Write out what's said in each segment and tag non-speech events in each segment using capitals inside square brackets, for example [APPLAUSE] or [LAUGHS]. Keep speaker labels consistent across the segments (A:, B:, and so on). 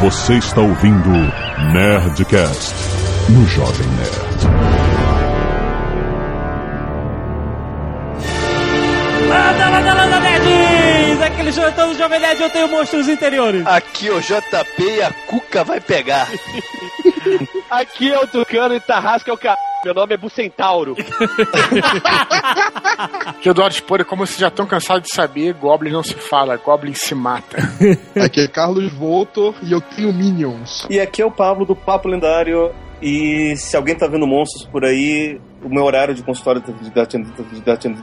A: Você está ouvindo Nerdcast no Jovem Nerd.
B: Landa, landa, landa, nerds! Aquele jantão do Jovem Nerd, eu tenho monstros interiores.
C: Aqui é o JP e a Cuca vai pegar. [LAUGHS]
D: Aqui é o Tucano e Tarrasca é o c... Meu nome é Bucentauro.
E: Que [LAUGHS] Eduardo Spor, como vocês já estão cansados de saber, Goblin não se fala, Goblin se mata. [LAUGHS]
F: Aqui é Carlos Voltor e eu tenho Minions.
C: E aqui é o Pablo do Papo Lendário. E se alguém tá vendo monstros por aí, o meu horário de consultório de- de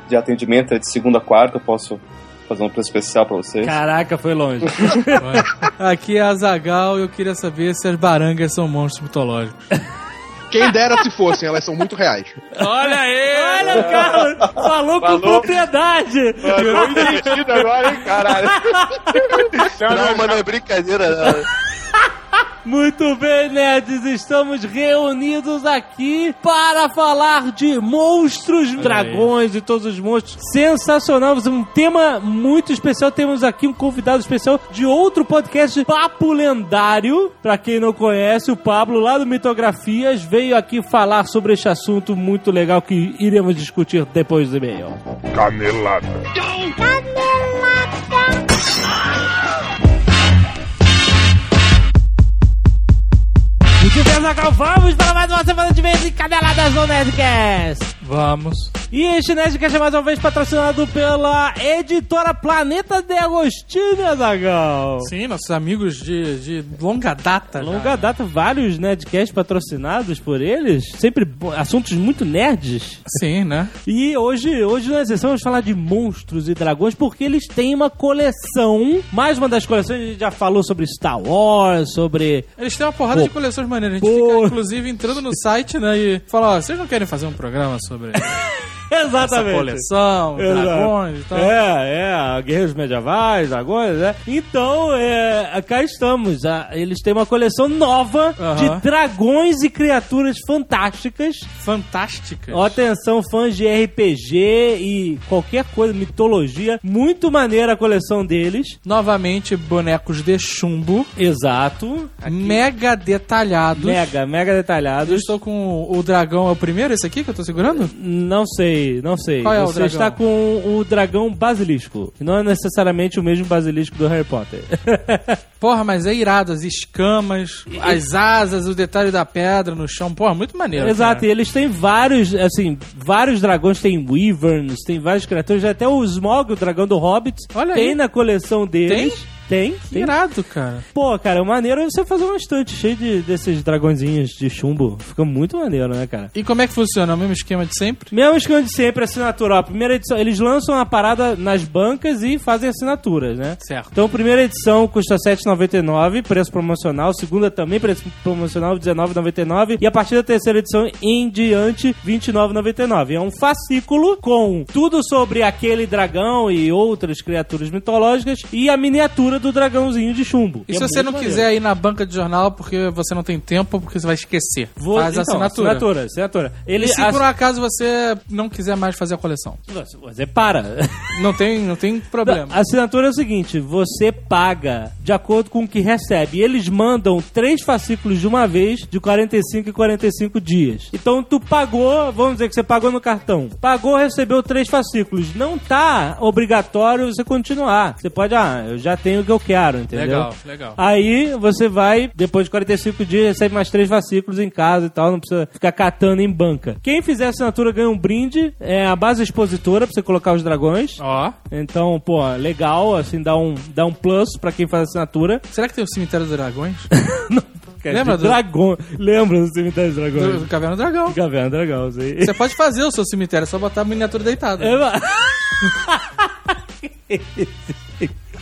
C: de atendimento é de segunda a quarta. Eu posso fazer um preço especial pra vocês.
B: Caraca, foi longe. [LAUGHS]
G: Aqui é a Zagal e eu queria saber se as barangas são monstros mitológicos.
F: Quem dera se fossem, elas são muito reais.
G: Olha aí!
B: Olha o Carlos, falou com
D: Falou.
B: propriedade.
D: Mano, investido agora, hein, caralho. [LAUGHS]
C: Não, mas não é brincadeira, não.
B: Muito bem, nerds, estamos reunidos aqui para falar de monstros, dragões e todos os monstros. Sensacional, um tema muito especial. Temos aqui um convidado especial de outro podcast, Papo Lendário. Pra quem não conhece, o Pablo, lá do Mitografias, veio aqui falar sobre este assunto muito legal que iremos discutir depois do e-mail.
A: Canelada.
B: Muito bem, Zagal, vamos para mais uma semana de vez em Caneladas no Nerdcast.
G: Vamos.
B: E este Nerdcast é mais uma vez patrocinado pela editora Planeta de Agostinho, Azagal.
G: Sim, nossos amigos de, de longa data.
B: Longa data, vários Nerdcasts patrocinados por eles, sempre assuntos muito nerds.
G: Sim, né?
B: E hoje, hoje na sessão vamos falar de monstros e dragões, porque eles têm uma coleção, mais uma das coleções, a gente já falou sobre Star Wars, sobre...
G: Eles têm uma porrada
B: Pô.
G: de coleções maneiras. A gente
B: Pô.
G: fica, inclusive, entrando no site, né? E fala, ó, vocês não querem fazer um programa sobre essa
B: Exatamente.
G: coleção,
B: Exato.
G: dragões e tal?
B: É, é, guerreiros medievais, dragões, né? Então, é, cá estamos. Ah, Eles têm uma coleção nova de dragões e criaturas fantásticas.
G: Fantásticas.
B: Atenção, fãs de RPG e qualquer coisa, mitologia. Muito maneira a coleção deles.
G: Novamente, bonecos de chumbo.
B: Exato.
G: Mega detalhados.
B: Mega, mega
G: Eu
B: detalhados.
G: estou com o dragão, é o primeiro esse aqui que eu tô segurando?
B: Não sei, não sei.
G: Qual é o
B: Você
G: dragão?
B: está com o dragão basilisco. que Não é necessariamente o mesmo basilisco do Harry Potter. [LAUGHS]
G: Porra, mas é irado, as escamas, as asas, o detalhe da pedra no chão. Porra, muito maneiro.
B: Exato, e
G: cara.
B: eles têm vários, assim, vários dragões, tem wyverns, tem várias criaturas, até o Smog, o dragão do Hobbit,
G: Olha
B: tem
G: aí.
B: na coleção deles. Tem?
G: Que
B: Tem.
G: irado, cara.
B: Pô, cara, o maneiro é você fazer uma estante cheia de, desses dragõezinhos de chumbo. Fica muito maneiro, né, cara?
G: E como é que funciona? O mesmo esquema de sempre?
B: Mesmo esquema de sempre, assinatura. Ó, a primeira edição, eles lançam a parada nas bancas e fazem assinaturas, né?
G: Certo.
B: Então, primeira edição custa R$ 7,99, preço promocional. Segunda também, preço promocional, R$ 19,99. E a partir da terceira edição em diante, R$ 29,99. É um fascículo com tudo sobre aquele dragão e outras criaturas mitológicas e a miniatura do dragãozinho de chumbo.
G: E
B: que
G: se
B: é
G: você não
B: maneiro.
G: quiser ir na banca de jornal porque você não tem tempo, porque você vai esquecer?
B: Vou-
G: Faz
B: então,
G: assinatura.
B: Assinatura, assinatura. Ele
G: E se
B: ass-
G: por um acaso você não quiser mais fazer a coleção?
B: Você para. [LAUGHS]
G: Não tem, não tem problema.
B: A assinatura é o seguinte: você paga de acordo com o que recebe. E eles mandam três fascículos de uma vez, de 45 e 45 dias. Então tu pagou, vamos dizer que você pagou no cartão. Pagou, recebeu três fascículos. Não tá obrigatório você continuar. Você pode, ah, eu já tenho que eu quero, entendeu?
G: Legal, legal.
B: Aí você vai, depois de 45 dias, recebe mais três fascículos em casa e tal, não precisa ficar catando em banca. Quem fizer assinatura ganha um brinde, é a base expositora pra você colocar os dragões.
G: Ó,
B: Então, pô, legal, assim, dá um, dá um plus pra quem faz assinatura. [LAUGHS]
G: será que tem o cemitério dos dragões? [LAUGHS]
B: Cara,
G: Lembra do-
B: Dragão. Lembra do cemitério dos
G: do,
B: dragões?
G: do Caverna do Dragão.
B: Caverna do Dragão, sei.
G: Você pode fazer o seu cemitério, é só botar a miniatura deitada.
B: É, [LAUGHS]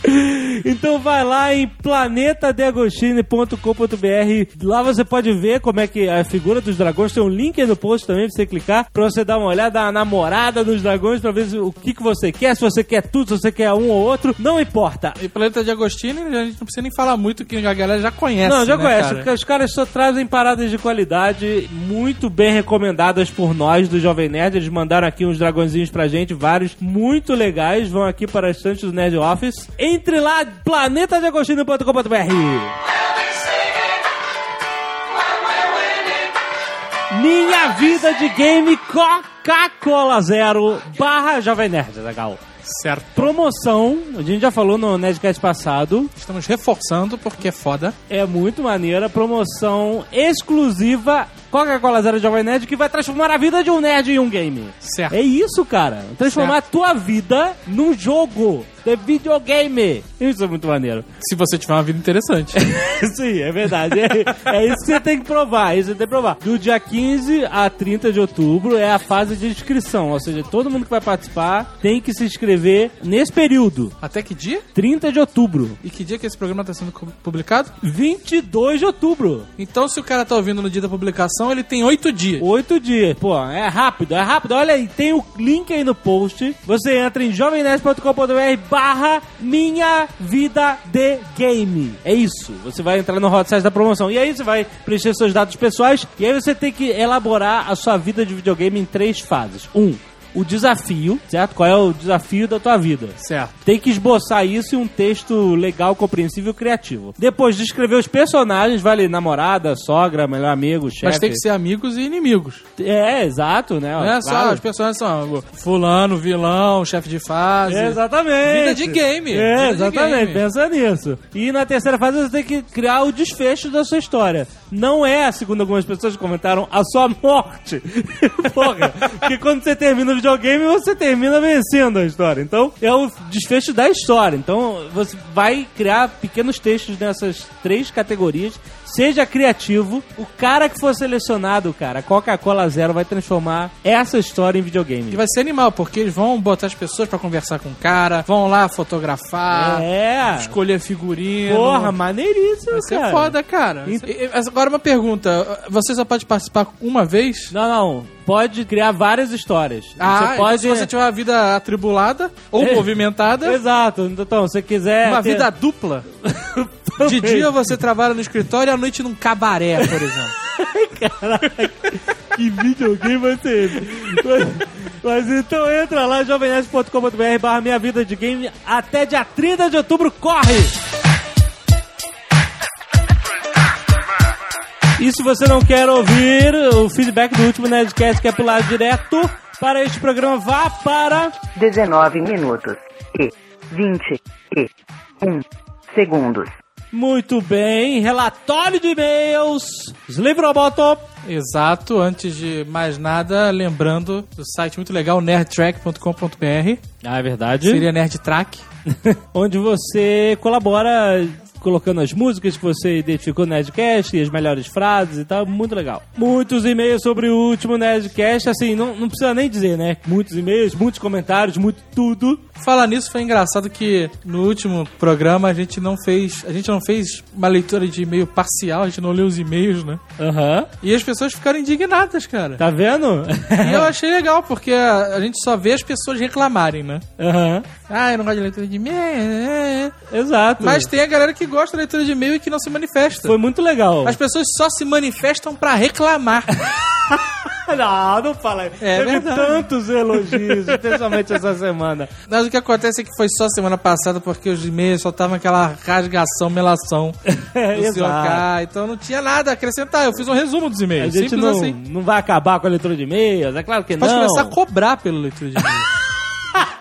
B: [LAUGHS] Então vai lá em planetadeagostini.com.br. Lá você pode ver como é que a figura dos dragões tem um link aí no post também pra você clicar, pra você dar uma olhada na namorada dos dragões, pra ver o que, que você quer, se você quer tudo, se você quer um ou outro, não importa.
G: E Planeta de Agostini, a gente não precisa nem falar muito, que a galera já conhece.
B: Não, já
G: né,
B: conhece,
G: cara?
B: porque os caras só trazem paradas de qualidade muito bem recomendadas por nós do Jovem Nerd. Eles mandaram aqui uns dragõezinhos pra gente, vários muito legais. Vão aqui para a estante do Nerd Office. Entre lá, planetadeagostino.com.br. Minha vida de game Coca-Cola Zero barra Jovem Nerd, legal.
G: Certo.
B: Promoção, a gente já falou no Nerdcast passado.
G: Estamos reforçando porque é foda.
B: É muito maneira. Promoção exclusiva Coca-Cola Zero Jovem Nerd que vai transformar a vida de um nerd em um game.
G: Certo.
B: É isso, cara. Transformar a tua vida num jogo de videogame. Isso é muito maneiro.
G: Se você tiver uma vida interessante. [LAUGHS]
B: Sim, é verdade. É, é isso que você tem que provar. É isso que você tem que provar. Do dia 15 a 30 de outubro é a fase de inscrição. Ou seja, todo mundo que vai participar tem que se inscrever nesse período.
G: Até que dia?
B: 30 de outubro.
G: E que dia que esse programa está sendo publicado?
B: 22 de outubro.
G: Então, se o cara tá ouvindo no dia da publicação, ele tem oito dias.
B: Oito dias. Pô, é rápido, é rápido. Olha aí, tem o link aí no post. Você entra em jovemnerd.com.br barra minha vida de game. É isso. Você vai entrar no hot site da promoção. E aí você vai preencher seus dados pessoais. E aí você tem que elaborar a sua vida de videogame em três fases. Um, o desafio, certo? Qual é o desafio da tua vida?
G: Certo.
B: Tem que esboçar isso em um texto legal, compreensível e criativo. Depois, descrever os personagens, vale namorada, sogra, melhor amigo, chefe.
G: Mas tem que ser amigos e inimigos.
B: É, exato, né?
G: Não é só,
B: Claro.
G: os personagens são fulano, vilão, chefe de fase.
B: Exatamente.
G: Vida de game.
B: É,
G: Vida de
B: exatamente.
G: game.
B: Pensa nisso. E na terceira fase você tem que criar o desfecho da sua história. Não é, segundo algumas pessoas comentaram, a sua morte. [LAUGHS] Porra. Porque quando você termina o videogame, você termina vencendo a história. Então, é o desfecho da história. Então, você vai criar pequenos textos nessas três categorias. Seja criativo. O cara que for selecionado, cara, Coca-Cola Zero vai transformar essa história em videogame.
G: E vai ser animal, porque eles vão botar as pessoas pra conversar com o cara, vão lá fotografar,
B: É.
G: escolher figurino.
B: Porra, maneiríssimo,
G: Vai ser
B: cara.
G: foda, cara.
B: Ent-
G: Agora uma pergunta: você só pode participar uma vez?
B: Não, não. Pode criar várias histórias.
G: Ah,
B: você
G: então
B: pode.
G: se você tiver uma vida atribulada ou [LAUGHS]
B: É.
G: movimentada,
B: Exato. Então, se você quiser.
G: uma
B: ter-
G: vida dupla. [LAUGHS] De dia você trabalha no escritório e à noite num cabaré, por exemplo. [LAUGHS]
B: Que videogame vai ser esse? mas, mas então entra lá, jovemnerd.com.br barra minha vida de game até dia 30 de outubro. Corre! E se você não quer ouvir o feedback do último Nerdcast, quer pular direto para este programa, vá para
H: 19 minutos e 21 segundos.
B: Muito bem, relatório de e-mails. Sleep Roboto.
G: Exato, antes de mais nada, lembrando do site muito legal, nerdtrack.com.br.
B: Ah, é verdade.
G: Seria Nerdtrack. [LAUGHS]
B: Onde você colabora colocando as músicas que você identificou no Nerdcast e as melhores frases e tal. Muito legal. Muitos e-mails sobre o último Nerdcast. Assim, não, não precisa nem dizer, né? Muitos e-mails, muitos comentários, muito tudo.
G: Falar nisso foi engraçado que no último programa a gente não fez, a gente não fez uma leitura de e-mail parcial, a gente não leu os e-mails, né?
B: Aham.
G: E as pessoas ficaram indignadas, cara.
B: Tá vendo?
G: E eu achei legal, porque a, a gente só vê as pessoas reclamarem, né?
B: Aham.
G: Ah, eu não gosto de leitura de e-mail. é, é.
B: Exato.
G: Mas tem a galera que gosta da leitura de e-mail e que não se manifesta.
B: Foi muito legal.
G: As pessoas só se manifestam pra reclamar. [LAUGHS]
B: Não, não fala.
G: É
B: Teve
G: verdade.
B: tantos elogios, [LAUGHS] especialmente essa semana.
G: Mas o que acontece é que foi só semana passada porque os e-mails só estavam aquela rasgação, melação [LAUGHS]
B: É,
G: do
B: exato.
G: COK, então não tinha nada a acrescentar. Eu fiz um resumo dos
B: A
G: e-mails.
B: gente
G: Simples
B: não,
G: assim.
B: não vai acabar com a leitura de e-mails, é claro que
G: Pode
B: não.
G: começar a cobrar pela leitura de e-mail.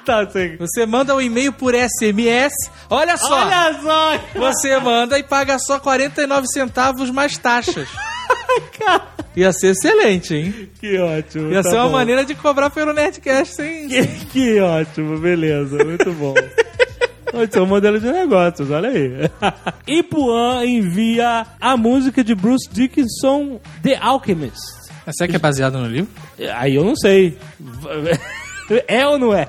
B: Tá, assim.
G: Você manda um e-mail por SMS. Olha só!
B: Olha só!
G: Você manda e paga só 49 centavos mais taxas. Ia ser excelente, hein?
B: Que ótimo.
G: Ia
B: tá
G: ser uma
B: bom.
G: maneira de cobrar pelo Nerdcast sem.
B: Que, que ótimo, beleza, muito bom. [LAUGHS] Esse é um modelo de negócios, olha aí. Ipuan envia a música de Bruce Dickinson, The Alchemist.
G: Mas será que é baseado no livro?
B: Aí eu não sei. [LAUGHS] É ou não é?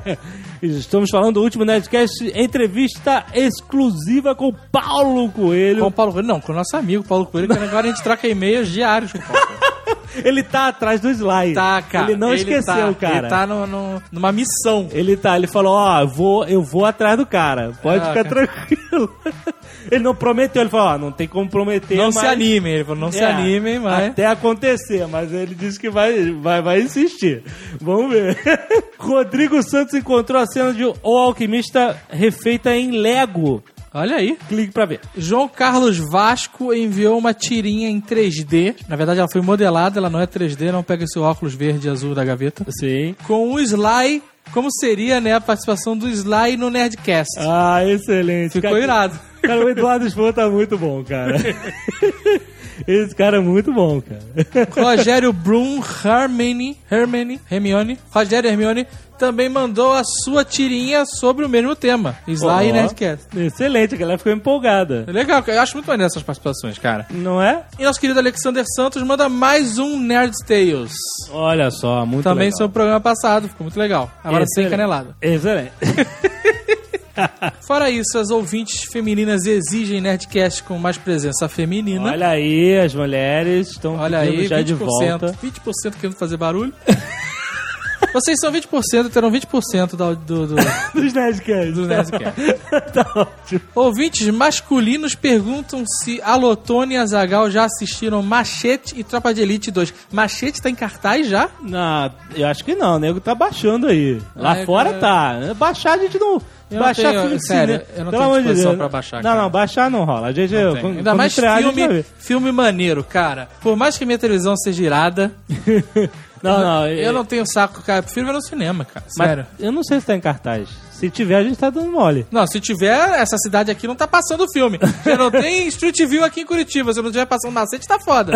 B: Estamos falando do último Nerdcast, entrevista exclusiva com Paulo Coelho.
G: Com o Paulo Coelho? Não, com o nosso amigo Paulo Coelho, que agora a gente troca e-mails diários com o Paulo Coelho. [LAUGHS]
B: Ele tá atrás do slide.
G: Tá, cara.
B: Ele não esqueceu,
G: tá,
B: cara.
G: Ele tá no, no- numa missão.
B: Ele tá, ele falou, ó, eu vou, eu vou atrás do cara. Pode
G: Ah,
B: ficar
G: cara.
B: tranquilo. [LAUGHS] Ele não prometeu, ele falou, ó, não tem como prometer,
G: Não
B: mas-
G: se animem, ele falou, não se
B: É,
G: animem, mas...
B: Até acontecer, mas ele disse que vai, vai, vai insistir. Vamos ver. [LAUGHS] Rodrigo Santos encontrou a cena de O Alquimista refeita em Lego.
G: Olha aí.
B: Clique pra ver.
G: João Carlos Vasco enviou uma tirinha em 3D. Na verdade, ela foi modelada, ela não é 3D, não pega esse óculos verde e azul da gaveta.
B: Sim.
G: Com o Sly, como seria, né, a participação do Sly no Nerdcast.
B: Ah, excelente.
G: Ficou
B: Cara,
G: irado.
B: Cara, o Eduardo Spohr tá muito bom, cara. [LAUGHS] Esse cara é muito bom, cara.
G: Rogério Brum Hermione, Hermione, Hermione, Rogério Hermione também mandou a sua tirinha sobre o mesmo tema, Sly
B: Ó.
G: e Nerdcast.
B: Excelente, a galera ficou empolgada.
G: É Legal, eu acho muito maneiro essas participações, cara.
B: Não é?
G: E nosso querido Alexander Santos manda mais um Nerd Tales.
B: Olha só, muito
G: Também
B: legal.
G: sobre o programa passado, ficou muito legal. Agora sem
B: Excelente.
G: canelada.
B: Excelente. [LAUGHS]
G: Fora isso, as ouvintes femininas exigem Nerdcast com mais presença feminina.
B: Olha aí, as mulheres estão
G: Olha aí,
B: já
G: 20%,
B: de volta.
G: 20% querendo fazer barulho. [LAUGHS] Vocês são 20%, terão 20% da- do, do, [LAUGHS]
B: Dos Nerdcasts.
G: do Nerdcast. [LAUGHS]
B: tá ótimo.
G: Ouvintes masculinos perguntam se Alotone e Azagal já assistiram Machete e Tropa de Elite 2. Machete tá em cartaz já?
B: Não, eu acho que não, o nego tá baixando aí. Lá
G: É,
B: fora
G: cara.
B: tá. Baixar a gente não.
G: Eu
B: baixar
G: tenho-
B: filme de
G: sério,
B: cinema.
G: eu não
B: Pelo
G: tenho
B: de
G: disposição
B: Deus.
G: pra baixar,
B: Não,
G: cara.
B: não, baixar não rola. A gente,
G: Não
B: quando-
G: tem. Ainda
B: quando
G: mais
B: estrear,
G: filme, filme maneiro, cara. Por mais que minha televisão seja irada, [LAUGHS]
B: Não, não,
G: eu não tenho saco, cara. Eu prefiro ver no cinema, cara. Sério.
B: eu não sei se tá em cartaz. Se tiver, a gente tá dando mole.
G: Não, se tiver, essa cidade aqui não tá passando o filme. Já não tem [LAUGHS] Street View aqui em Curitiba. Se não tiver passando macete, tá foda.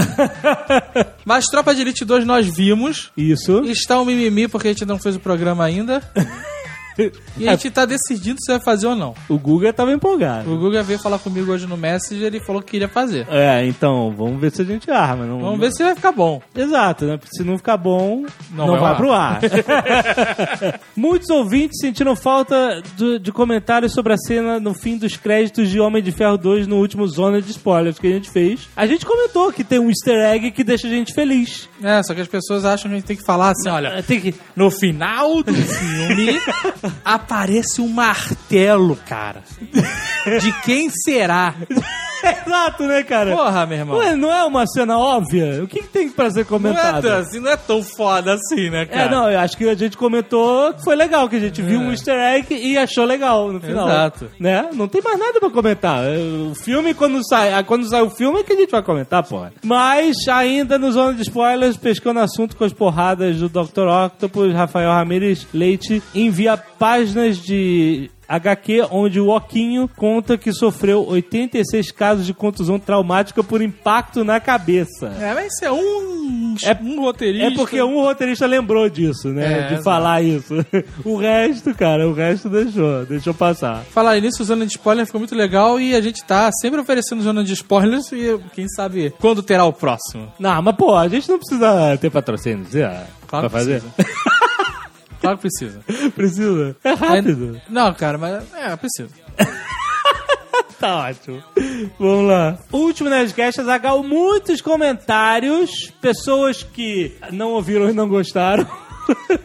G: [LAUGHS] Mas Tropa de Elite 2 nós vimos.
B: Isso.
G: Está um mimimi porque a gente não fez o programa ainda. [LAUGHS] E a gente tá decidindo se vai fazer ou não.
B: O Guga tava empolgado.
G: O Guga veio falar comigo hoje no Messenger e falou que queria fazer.
B: É, então, vamos ver se a gente arma. Não,
G: Vamos ver se vai ficar bom.
B: Exato, né? Se não ficar bom,
G: Não
B: não,
G: vai
B: vai, pro ar. [LAUGHS] Muitos ouvintes sentiram falta do- de comentários sobre a cena no fim dos créditos de Homem de Ferro 2 no último Zona de Spoilers que a gente fez. A gente comentou que tem um easter egg que deixa a gente feliz.
G: É, só que as pessoas acham que a gente tem que falar assim, olha,
B: Tem que...
G: no final do filme [LAUGHS] aparece um martelo, cara. De quem será? [LAUGHS]
B: Exato, né, cara?
G: Porra, meu irmão.
B: Ué, não é uma cena óbvia? O que, que tem pra ser
G: Não é,
B: comentado?
G: assim, não é tão foda assim, né, cara?
B: É, não, eu acho que a gente comentou que foi legal, que a gente viu
G: É.
B: um easter egg e achou legal no final.
G: Exato.
B: Né? Não tem mais nada pra comentar. O filme, quando sai, ah, quando sai o filme, é que a gente vai comentar, porra. Mas, ainda no Zona de Spoilers, pescando assunto com as porradas do Dr. Octopus, Rafael Ramirez Leite envia páginas de... HQ, onde o Oquinho conta que sofreu 86 casos de contusão traumática por impacto na cabeça.
G: É, mas isso é um,
B: É-
G: um roteirista.
B: É porque um roteirista lembrou disso, né?
G: É,
B: de
G: exato.
B: falar isso. [LAUGHS] O resto, cara, o resto deixou, deixou passar.
G: Falar nisso, Zona de Spoiler ficou muito legal e a gente tá sempre oferecendo Zona de Spoilers e quem sabe quando terá o próximo.
B: Não, mas pô, a gente não precisa ter patrocínio, Zé,
G: Claro
B: pra fazer. [LAUGHS]
G: Claro que precisa. [LAUGHS]
B: precisa. É rápido.
G: Não, cara, mas é, precisa. [LAUGHS]
B: Tá ótimo. Vamos lá. Último Nerdcast, Azagal, muitos comentários, pessoas que não ouviram e não gostaram.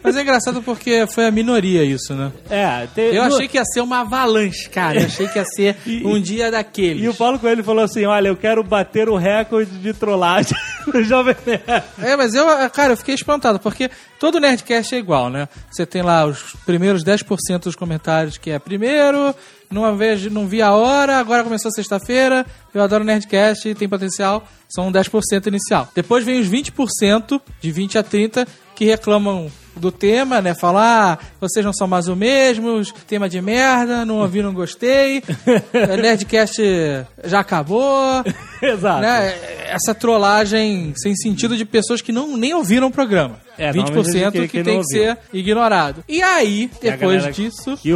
G: Mas é engraçado porque foi a minoria isso, né?
B: É, tem,
G: Eu achei que ia ser uma avalanche, cara. Eu achei que ia ser
B: E-
G: um dia daqueles.
B: E o Paulo Coelho falou assim: olha, eu quero bater o recorde de trollagem [LAUGHS] do Jovem Nerd.
G: É, mas eu, cara, eu fiquei espantado, porque todo Nerdcast é igual, né? Você tem lá os primeiros 10% dos comentários que é primeiro, não, vejo, não vi a hora, agora começou sexta-feira, eu adoro Nerdcast tem potencial, são 10% inicial. Depois vem os 20%, de 20 a 30, que reclamam do tema, né? Falar, ah, vocês não são mais o mesmo, tema de merda, não ouvi, não gostei, [LAUGHS] Nerdcast já acabou,
B: Exato.
G: né? Essa trollagem sem sentido de pessoas que não, nem ouviram o programa.
B: É,
G: 20%
B: normalmente
G: que,
B: que- que
G: tem que ser ignorado. E aí,
B: a
G: depois disso,
B: Que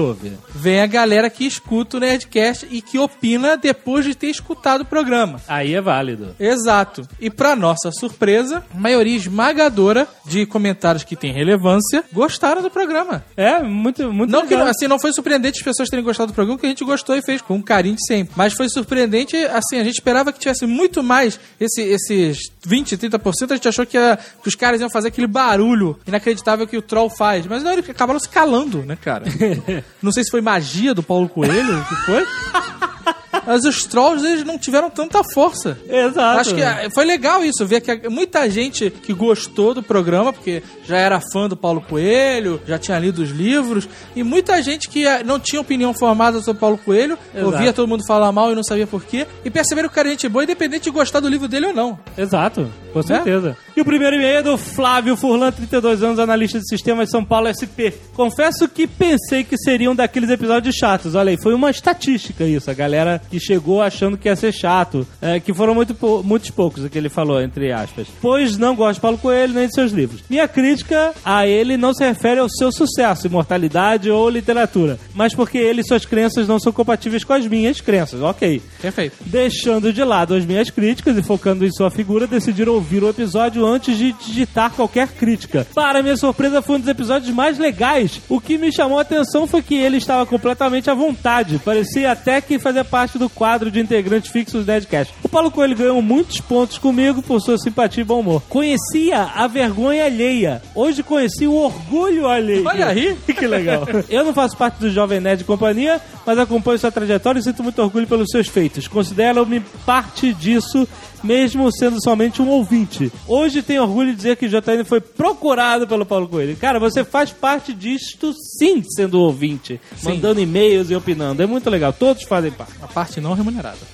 G: vem a galera que escuta o Nerdcast e que opina depois de ter escutado o programa.
B: Aí é válido.
G: Exato. E pra nossa surpresa, a maioria esmagadora de comentários que têm relevância gostaram do programa.
B: É, muito, muito
G: Não que
B: legal.
G: não, assim, não foi surpreendente as pessoas terem gostado do programa, que a gente gostou e fez com carinho de sempre. Mas foi surpreendente, assim, a gente esperava que tivesse muito mais esse, esses 20, 30%, a gente achou que, ia- que os caras iam fazer aquele barulho inacreditável que o troll faz. Mas não, eles acabaram se calando, né, cara? [LAUGHS] não sei se foi magia do Paulo Coelho, o que foi. [LAUGHS] Mas os trolls, eles não tiveram tanta força.
B: Exato.
G: Acho que ah, foi legal isso, ver que muita gente que gostou do programa, porque já era fã do Paulo Coelho, já tinha lido os livros, e muita gente que ah, não tinha opinião formada sobre Paulo Coelho,
B: Exato.
G: ouvia todo mundo falar mal e não sabia por quê, e perceberam que o cara é gente boa, independente de gostar do livro dele ou não.
B: Exato, com certeza. E o primeiro e-mail é do Flávio Furlan, 32 anos, analista de sistemas de São Paulo SP. Confesso que pensei que seriam daqueles episódios chatos. Olha aí, foi uma estatística isso. A galera que chegou achando que ia ser chato. É, que foram muito, muitos poucos, o que ele falou, entre aspas. Pois não gosto de Paulo Coelho nem de seus livros. Minha crítica a ele não se refere ao seu sucesso, imortalidade ou literatura, mas porque ele e suas crenças não são compatíveis com as minhas crenças. Ok.
G: Perfeito.
B: Deixando de lado as minhas críticas e focando em sua figura, decidiram ouvir o episódio antes de digitar qualquer crítica. Para minha surpresa, foi um dos episódios mais legais. O que me chamou a atenção foi que ele estava completamente à vontade. Parecia até que fazia parte do quadro de integrantes fixos do Nerdcast. O Paulo Coelho ganhou muitos pontos comigo por sua simpatia e bom humor. Conhecia a vergonha alheia. Hoje conheci o orgulho alheio.
G: Olha aí. [LAUGHS]
B: que legal. Eu não faço parte do Jovem Nerd e Companhia, mas acompanho sua trajetória e sinto muito orgulho pelos seus feitos. Considero-me parte disso, mesmo sendo somente um ouvinte. Hoje tenho orgulho de dizer que o JN foi procurado pelo Paulo Coelho. Cara, você faz parte disto sim, sendo ouvinte. Mandando e-mails e opinando. É muito legal. Todos fazem parte.
G: A parte não remunerada. [LAUGHS]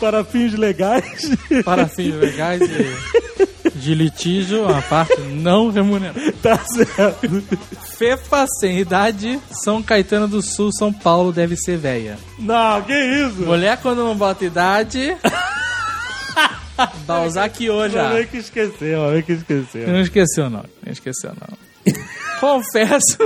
B: Para fins legais.
G: Para fins legais de, [LAUGHS] de litígio, a parte não remunerada. [LAUGHS]
B: tá certo.
G: FEFA sem idade, São Caetano do Sul, São Paulo deve ser véia.
B: Não, que isso?
G: Mulher quando não bota idade. [LAUGHS] Que hoje já.
B: Não que esqueceu, não que esqueceu.
G: Não esqueceu não, não esqueceu não. Confesso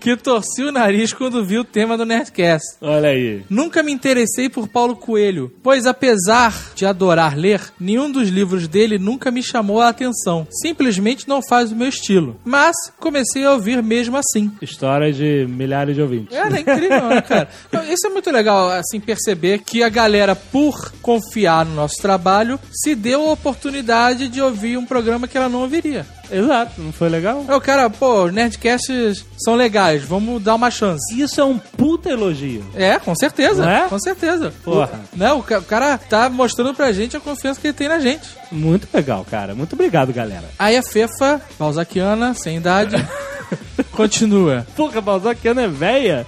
G: que torci o nariz quando vi o tema do Nerdcast.
B: Olha aí.
G: Nunca me interessei por Paulo Coelho, pois apesar de adorar ler, nenhum dos livros dele nunca me chamou a atenção. Simplesmente não faz o meu estilo. Mas comecei a ouvir mesmo assim.
B: História de milhares de ouvintes.
G: É, é incrível, né, [LAUGHS] cara? Então, Isso é muito legal, assim, perceber que a galera, por confiar no nosso trabalho, se deu a oportunidade de ouvir um programa que ela não ouviria.
B: Exato, não foi legal?
G: É o cara, pô, Nerdcasts são legais, vamos dar uma chance.
B: Isso é um puta elogio.
G: É, com certeza.
B: É?
G: Com certeza.
B: Porra.
G: O, né, o, o cara tá mostrando pra gente a confiança que ele tem na gente.
B: Muito legal, cara. Muito obrigado, galera.
G: Aí a Fefa, Balzaquiana, sem idade, [LAUGHS] continua.
B: Porra, Balzaquiana é véia?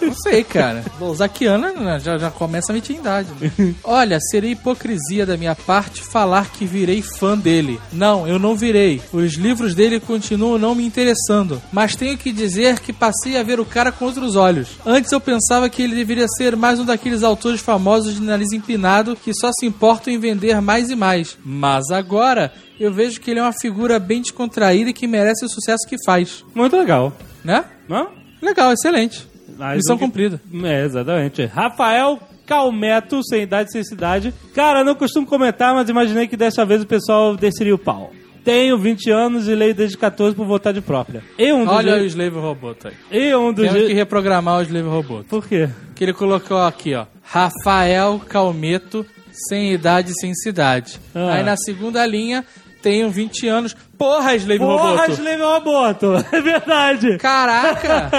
G: Não sei, cara. Balzaquiana né, já, já começa a mentir em idade. né? Olha, seria hipocrisia da minha parte falar que virei fã dele. Não, eu não virei. Os livros dele continuam não me interessando. Mas tenho que dizer que passei a ver o cara com outros olhos. Antes eu pensava que ele deveria ser mais um daqueles autores famosos de nariz empinado que só se importam em vender mais e mais. Mas agora eu vejo que ele é uma figura bem descontraída e que merece o sucesso que faz.
B: Muito legal.
G: Né?
B: Não?
G: Legal, excelente.
B: Mas
G: Missão
B: que-
G: cumprida.
B: É, exatamente. Rafael Calmeto, sem idade, sem cidade. Cara, não costumo comentar, mas imaginei que dessa vez o pessoal desceria o pau. Tenho 20 anos e leio desde 14 por vontade própria. E um dos
G: Olha o Slave Robot aí.
B: E um dos
G: Temos que reprogramar o Slave Robot.
B: Por quê?
G: Que ele colocou aqui, ó. Rafael Calmeto, sem idade, sem cidade.
B: Ah.
G: Aí na segunda linha, tenho 20 anos. Porra, Slave
B: Porra,
G: Robot!
B: Slave Roboto! [LAUGHS] É verdade!
G: Caraca!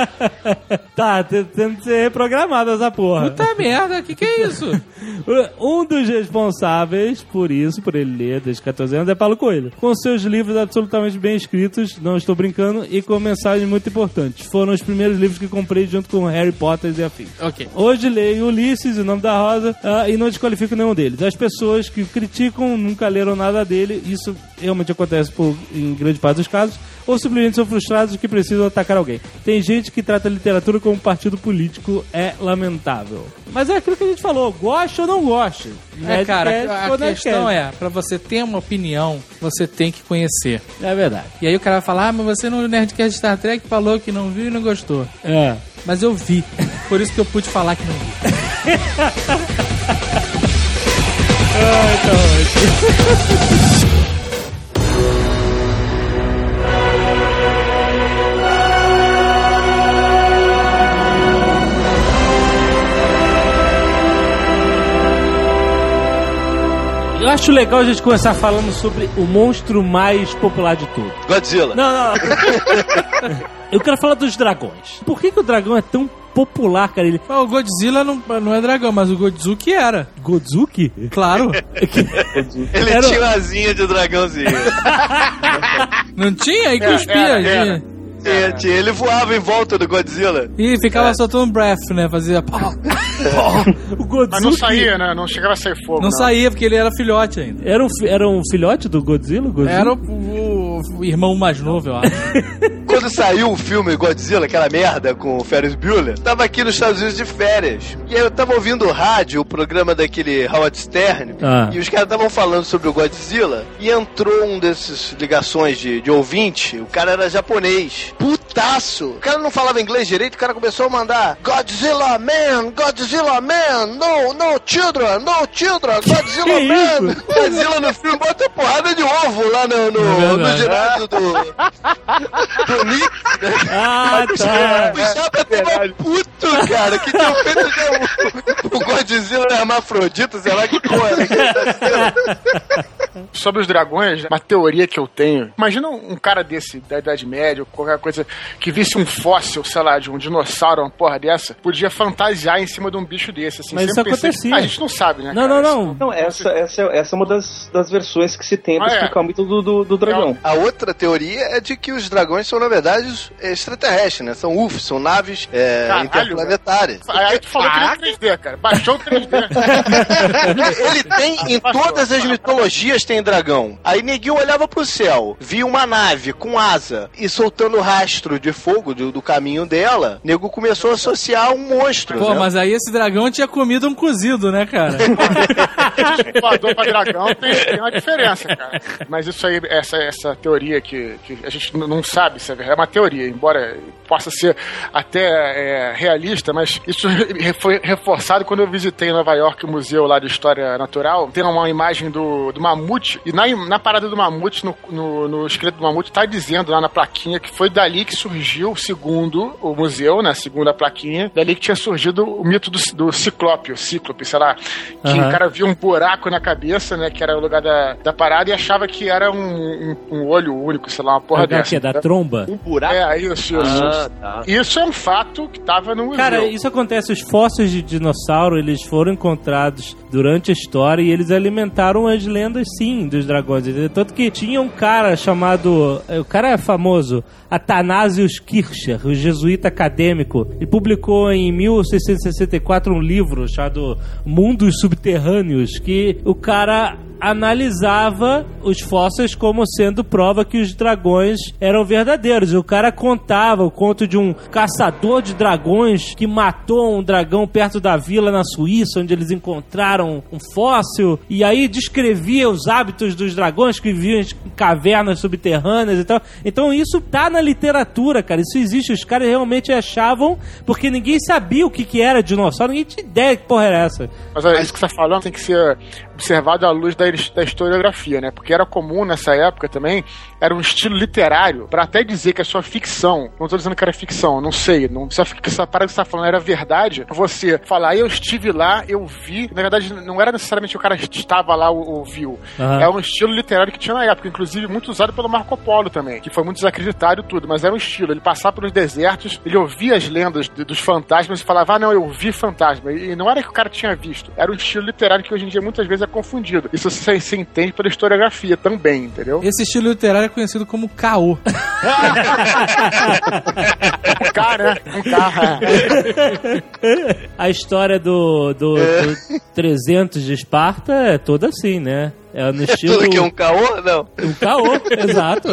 G: [LAUGHS]
B: tá, te- tendo que ser reprogramado essa porra.
G: Puta merda, que que é isso? [LAUGHS]
B: Um dos responsáveis por isso, por ele ler desde 14 anos, é Paulo Coelho. Com seus livros absolutamente bem escritos, não estou brincando, e com mensagens muito importantes. Foram os primeiros livros que comprei junto com Harry Potter e afins.
G: ok.
B: Hoje leio Ulisses, O Nome da Rosa, ah, e não desqualifico nenhum deles. As pessoas que criticam nunca leram nada dele, isso realmente acontece por, em grande parte dos casos, ou simplesmente são frustrados que precisam atacar alguém. Tem gente que trata a literatura como um partido político, é lamentável. Mas é aquilo que a gente falou, goste ou não goste.
G: É, cara,
B: Nerdcast
G: a
B: ou
G: questão é, pra você ter uma opinião, você tem que conhecer.
B: É verdade.
G: E aí o cara vai falar, ah, mas você no Nerdcast Star Trek falou que não viu e não gostou.
B: É.
G: Mas eu vi. Por isso que eu pude falar que não vi. [LAUGHS] [LAUGHS]
B: Eu acho legal a gente começar falando sobre o monstro mais popular de todos.
D: Godzilla.
B: Não, não. Eu quero falar dos dragões. Por que, que o dragão é tão popular, cara. Ele.
G: Mas o Godzilla não, não é dragão, mas o Godzuki era.
B: Godzuki?
G: Claro. [LAUGHS]
D: Ele
B: Era-
D: tinha asinha de dragãozinho.
G: Não tinha? E cuspia.
E: era, era.
G: Tinha.
D: tinha, tinha. Ele voava em volta do Godzilla.
G: E ficava soltando breath, né? Fazia. pó, [LAUGHS]
B: O Godzuki.
E: Mas não saía, né? Não chegava a sair fogo.
G: Não saía porque ele era filhote ainda.
B: Era um, era um filhote do Godzilla? o Godzuki?
G: Era o, o- o irmão mais novo, eu acho. [LAUGHS]
D: Quando saiu o filme Godzilla, aquela merda com o Ferris Bueller, tava aqui nos Estados Unidos de férias. E aí eu tava ouvindo o rádio, o programa daquele Howard Stern,
B: Ah.
D: e os caras estavam falando sobre o Godzilla, e entrou um desses ligações de, de ouvinte, o cara era japonês. Putaço! O cara não falava inglês direito, o cara começou a mandar Godzilla Man, Godzilla Man, no, no children, no children, Godzilla
B: Que
D: Man.
B: isso? [LAUGHS]
D: Godzilla no filme bota porrada de ovo lá no, no,
G: É
D: no ginásio do, do Nick. [LAUGHS]
B: Ah, [LAUGHS] tá.
D: O Japa tava puto, cara, que tinha feito já o, o Godzilla hermafrodita, sei lá que porra. que ele tá.
E: Sobre os dragões, uma teoria que eu tenho. Imagina um cara desse, da Idade Média, ou qualquer coisa, que visse um fóssil, sei lá, de um dinossauro, uma porra dessa, podia fantasiar em cima de um bicho desse. Assim.
B: Mas
E: Sempre
B: isso acontecia.
E: Ah, a gente não sabe, né?
B: Não,
E: cara?
B: não, não.
C: Não, essa, essa, essa é uma das, das versões que se tem pra
E: Ah, é.
C: explicar o mito do, do, do dragão.
D: A outra teoria é de que os dragões são, na verdade, extraterrestres, né? São UFOs, são naves é,
E: Caralho,
D: interplanetárias.
E: Aí tu falou que nem 3D, cara. Baixou o 3D. [LAUGHS]
D: Ele tem, em todas as mitologias tem dragão. Aí Neguinho olhava pro céu, via uma nave com asa e soltando rastro de fogo do, do caminho dela, Nego começou a associar um monstro.
G: Pô,
D: né?
G: mas aí esse dragão tinha comido um cozido, né, cara? [LAUGHS]
E: Voador pra dragão tem, tem uma diferença, cara. Mas isso aí, essa, essa teoria que, que a gente não sabe se é verdade, é uma teoria, embora possa ser até é, realista, mas isso [LAUGHS] foi reforçado quando eu visitei em Nova York o museu lá de História Natural. Tem uma imagem do, do mamute, e na, na parada do mamute, no, no, no esqueleto do mamute, tá dizendo lá na plaquinha que foi dali que surgiu, segundo o museu, né, segundo a plaquinha, dali que tinha surgido o mito do, do ciclope, o cíclope, sei lá, que
B: Aham.
E: o cara via um buraco na cabeça, né, que era o lugar da, da parada, e achava que era um, um, um olho único, sei lá, uma porra
B: O que
E: dessa.
B: é da tromba?
D: Um buraco.
E: É, isso, isso.
D: Ah, tá.
E: Isso é um fato que tava no museu.
B: Cara, isso acontece. Os fósseis de dinossauro eles foram encontrados durante a história e eles alimentaram as lendas, sim, dos dragões. entendeu? Tanto que tinha um cara chamado. O cara é famoso, Athanasius Kircher, o jesuíta acadêmico. Ele publicou em 1664 um livro chamado Mundos Subterrâneos, que o cara analisava os fósseis como sendo prova que os dragões eram verdadeiros. O cara contava o conto de um caçador de dragões que matou um dragão perto da vila na Suíça, onde eles encontraram um fóssil, e aí descrevia os hábitos dos dragões que viviam em cavernas subterrâneas e tal. Então isso tá na literatura, cara. Isso existe. Os caras realmente achavam, porque ninguém sabia o que, que era dinossauro, ninguém tinha ideia que porra era essa.
E: Mas é, isso que você tá falando tem que ser observado à luz da, da historiografia, né? Porque era comum nessa época também, era um estilo literário, pra até dizer que a sua ficção, não tô dizendo que era ficção, não sei, não, a fic- essa parada que você tá falando era verdade, você falar, eu estive lá, eu vi, na verdade não era necessariamente o cara estava lá ou, ou viu,
B: Aham.
E: é um estilo literário que tinha na época, inclusive muito usado pelo Marco Polo também, que foi muito desacreditado e tudo, mas era um estilo, ele passava pelos desertos, ele ouvia as lendas de- dos fantasmas e falava, ah não, eu vi fantasma, e não era que o cara tinha visto, era um estilo literário que hoje em dia muitas vezes é confundido. Isso você, você entende pela historiografia também, entendeu?
G: Esse estilo literário é conhecido como caô. [LAUGHS]
E: Um cara, né? Um.
B: A história do, do, do 300 de Esparta é toda assim, né? É no estilo.
D: Tudo que é um caô? Não.
B: Um caô, exato.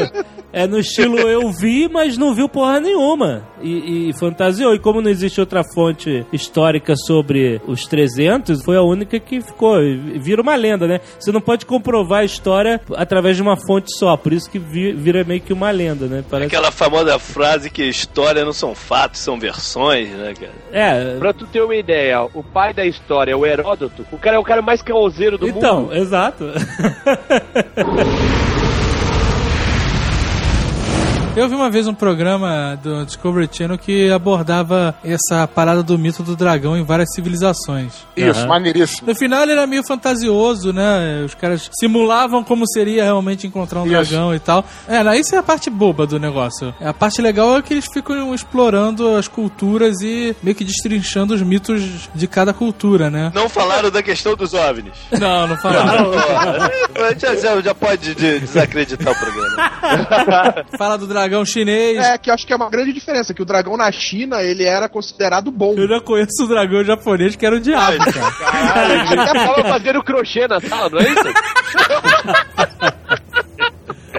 B: É no estilo eu vi, mas não viu porra nenhuma. E, e fantasiou. E como não existe outra fonte histórica sobre os 300, foi a única que ficou. Vira uma lenda, né? Você não pode comprovar a história através de uma fonte só. Por isso que vi- vira meio que uma lenda, né? Parece...
D: Aquela famosa frase que história não são fatos, são versões, né, cara?
B: É.
I: Pra tu ter uma ideia, o pai da história, o Heródoto, o cara é o cara mais caoseiro do
B: Então,
I: mundo.
B: exato. [LAUGHS]
G: Eu vi uma vez um programa do Discovery Channel que abordava essa parada do mito do dragão em várias civilizações.
E: Isso,
B: Aham.
E: maneiríssimo.
G: No final ele era meio fantasioso, né? Os caras simulavam como seria realmente encontrar um
E: Isso.
G: dragão e tal. É, isso é a parte boba do negócio. A parte legal é que eles ficam explorando as culturas e meio que destrinchando os mitos de cada cultura, né?
D: Não falaram da questão dos OVNIs.
G: Não, não falaram. [LAUGHS]
D: Já, já, já pode de- desacreditar o programa.
G: Fala do dragão chinês.
F: É, que eu acho que é uma grande diferença, que o dragão na China, ele era considerado bom.
G: Eu já conheço o dragão japonês que era o diabo, cara.
I: Até tava fazendo crochê na sala, não é isso? [LAUGHS]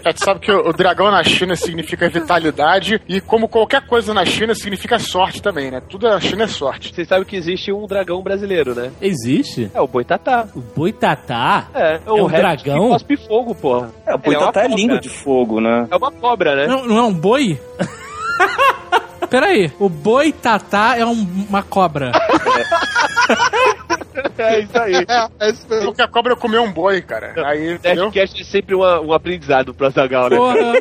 E: É, tu sabe que o, dragão na China significa vitalidade e como qualquer coisa na China significa sorte também, né? Tudo na China é sorte.
I: Vocês sabem que existe um dragão brasileiro, né?
B: Existe?
I: É o Boitatá.
B: O boitatá?
I: É,
B: um
I: réptil
B: dragão?
I: Que cospe fogo, porra.
C: É, o
I: uma
C: boitatá é
I: cobra.
C: língua de fogo, né?
I: É uma cobra, né?
G: Não, não é um boi? [LAUGHS] Peraí, o boi tatá é um- uma cobra.
I: É [LAUGHS] isso aí.
F: É, [LAUGHS] é isso mesmo.
E: Porque a cobra comeu um boi, cara. Aí, entendeu?
I: Nerdcast é sempre uma- um aprendizado pro Azagal, né?
G: Porra.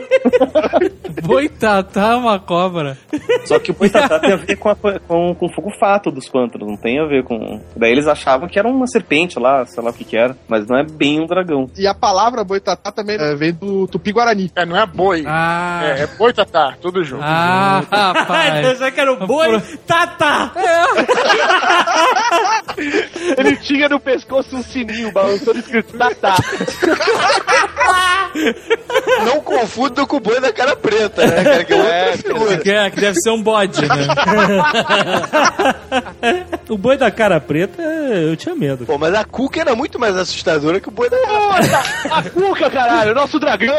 G: [LAUGHS] boi tatá é uma cobra.
C: Só que o boitatá tem a ver com, a, com, com o fogo fato dos pântanos, não tem a ver com... Daí eles achavam que era uma serpente lá, sei lá o que que era, mas não é bem um dragão.
F: E a palavra boitatá também é, vem do tupi-guarani.
E: É, não é boi.
G: Ah,
E: É, é boi tatá, tudo junto.
G: ah [LAUGHS]
B: eu
G: rapaz.
B: já que era o boi tatá.
I: Ele tinha no pescoço um sininho balançando escrito Tatá.
D: Não confunda com o boi da cara preta, né, cara? Que é.
G: Que, é, que deve ser um bode, né? [LAUGHS]
B: o boi da cara preta, eu tinha medo.
D: Pô, mas a Cuca era muito mais assustadora que o boi da
I: A Cuca, caralho, nosso dragão!